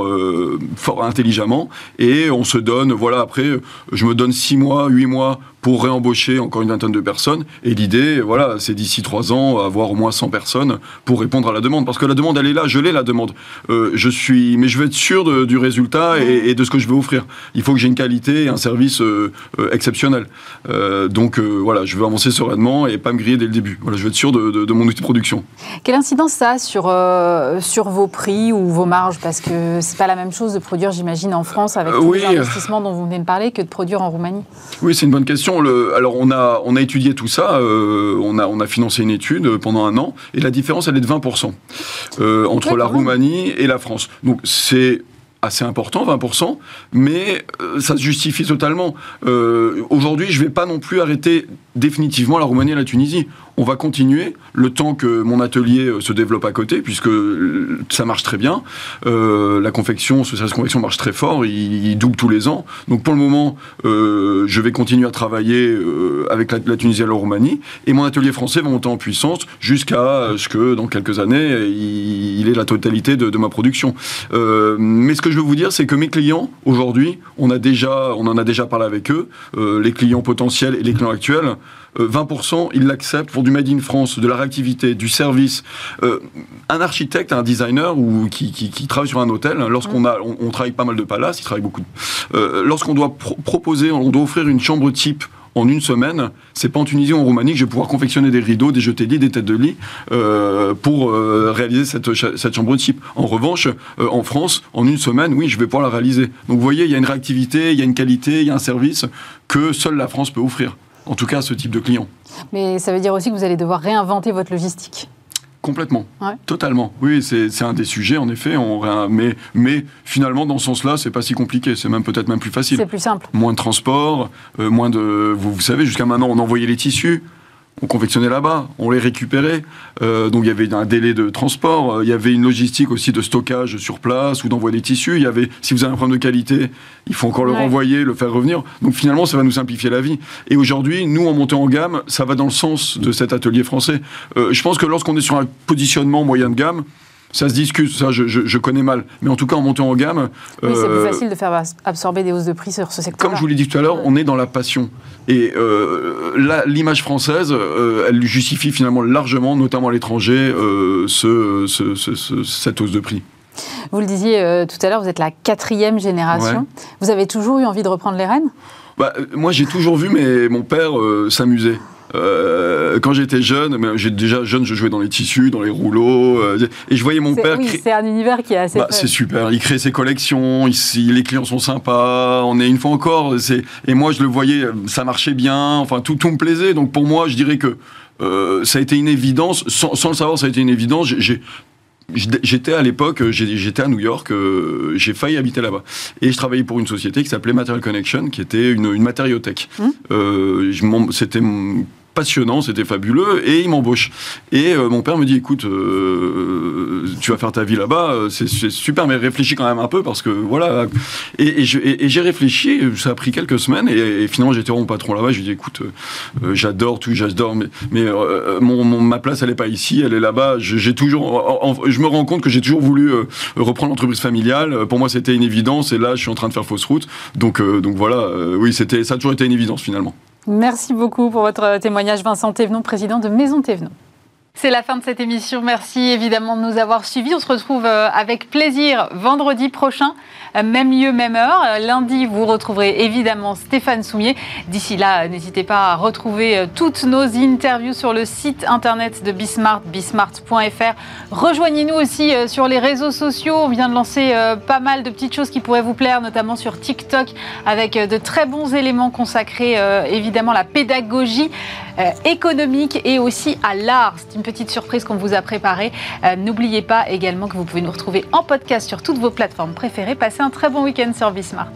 fort intelligemment. Et on se donne, voilà. Après, je me donne 6 mois, 8 mois pour réembaucher encore une vingtaine de personnes. Et l'idée, voilà, c'est d'ici trois ans avoir au moins 100 personnes pour répondre à la demande. Parce que la demande, elle est là, je l'ai la demande. Euh, je suis, mais je veux être sûr du résultat et, de ce que je veux offrir. Il faut que j'ai une qualité et un service euh, euh, exceptionnel. donc voilà, je veux avancer sereinement et pas me griller dès le début. Voilà, je veux être sûr de, mon outil de production. Quelle incidence ça a sur, sur vos prix ou vos marges? Parce que c'est pas la même chose de produire, j'imagine, en France avec tous les investissements dont vous venez de parler que de produire en Roumanie. Oui, c'est une bonne question alors on a, on a étudié tout ça, euh, on, a, on a financé une étude pendant un an, et la différence, elle est de 20% euh, entre la Roumanie et la France. Donc c'est assez important, 20%, mais euh, ça se justifie totalement. Aujourd'hui, je ne vais pas non plus arrêter définitivement la Roumanie et la Tunisie on va continuer le temps que mon atelier euh, se développe à côté, puisque euh, ça marche très bien. Euh, la confection, ce service confection marche très fort, il, double tous les ans. Donc pour le moment, je vais continuer à travailler avec la, Tunisie et la Roumanie, et mon atelier français va monter en puissance jusqu'à ce que dans quelques années, il, ait la totalité de, ma production. mais ce que je veux vous dire, c'est que mes clients, aujourd'hui, on, on en a déjà parlé avec eux, les clients potentiels et les clients actuels, 20%, ils l'acceptent pour du Made in France, de la réactivité, du service. Euh, un architecte, un designer ou qui, travaille sur un hôtel, hein, lorsqu'on a, on, travaille pas mal de palaces, il travaille beaucoup. Euh, lorsqu'on doit proposer, on doit offrir une chambre type en une semaine, c'est pas en Tunisie ou en Roumanie que je vais pouvoir confectionner des rideaux, des jetés de lit, des têtes de lit euh, pour euh, réaliser cette, cette, chambre type. En revanche, euh, en France, en une semaine, oui, je vais pouvoir la réaliser. Donc vous voyez, il y a une réactivité, il y a une qualité, il y a un service que seule la France peut offrir. En tout cas, à ce type de client. Mais ça veut dire aussi que vous allez devoir réinventer votre logistique. Complètement, totalement. Oui, c'est un des sujets, en effet. On, mais, mais finalement, dans ce sens-là, c'est pas si compliqué. C'est même peut-être même plus facile. C'est plus simple. Moins de transport, euh, moins de. Vous, vous savez, jusqu'à maintenant, on envoyait les tissus on confectionnait là-bas, on les récupérait. Euh, donc il y avait un délai de transport, euh, il y avait une logistique aussi de stockage sur place ou d'envoi des tissus. Il y avait, si vous avez un problème de qualité, il faut encore le renvoyer, le faire revenir. Donc finalement, ça va nous simplifier la vie. Et aujourd'hui, nous, en montée en gamme, ça va dans le sens de cet atelier français. Euh, je pense que lorsqu'on est sur un positionnement moyen de gamme, ça se discute, ça je, connais mal. Mais en tout cas, en montant en gamme. Oui, c'est plus euh, facile de faire absorber des hausses de prix sur ce secteur. Comme je vous l'ai dit tout à l'heure, on est dans la passion. Et euh, l'image française, euh, elle justifie finalement largement, notamment à l'étranger, ce, cette hausse de prix. Vous le disiez tout à l'heure, vous êtes la quatrième génération. Vous avez toujours eu envie de reprendre les rênes? Bah, Moi, j'ai toujours vu mais mon père s'amuser. Euh, quand j'étais jeune, j'ai déjà jeune, je jouais dans les tissus, dans les rouleaux, euh, et je voyais mon père. Oui, c'est un univers qui est assez. Bah, c'est super. Il crée ses collections. Ici, les clients sont sympas. On est une fois encore. Et moi, je le voyais, ça marchait bien. Enfin, tout, tout me plaisait. Donc pour moi, je dirais que euh, ça a été une évidence. Sans, sans, le savoir, ça a été une évidence. J'ai J'étais à l'époque, j'étais à New York, j'ai failli habiter là-bas. Et je travaillais pour une société qui s'appelait Material Connection, qui était une, une matériothèque. Mmh. Euh, C'était passionnant, c'était fabuleux, et il m'embauche. Et euh, mon père me dit, écoute, euh, tu vas faire ta vie là-bas, euh, c'est super, mais réfléchis quand même un peu, parce que voilà. Et, j'ai réfléchi, ça a pris quelques semaines, et, finalement j'étais mon patron là-bas, je lui ai dit, écoute, j'adore tout, j'adore, mais, mais mon, ma place, elle n'est pas ici, elle est là-bas. J'ai toujours, je me rends compte que j'ai toujours voulu reprendre l'entreprise familiale. Pour moi, c'était une évidence, et là, je suis en train de faire fausse route. Donc, donc voilà, oui, ça a toujours été une évidence finalement. Merci beaucoup pour votre témoignage, Vincent Thévenon, président de Maison Thévenon. C'est la fin de cette émission. Merci évidemment de nous avoir suivis. On se retrouve euh, avec plaisir vendredi prochain, euh, même lieu, même heure. Euh, lundi, vous retrouverez évidemment Stéphane Soumier. D'ici là, n'hésitez pas à retrouver toutes nos interviews sur le site internet de Bismart, bismart.fr. Rejoignez-nous aussi sur les réseaux sociaux. On vient de lancer pas mal de petites choses qui pourraient vous plaire, notamment sur TikTok, avec de très bons éléments consacrés évidemment à la pédagogie économique et aussi à l'art. C'est une petite surprise qu'on vous a préparée. Euh, n'oubliez pas également que vous pouvez nous retrouver en podcast sur toutes vos plateformes préférées. Passez un très bon week-end sur Bismart.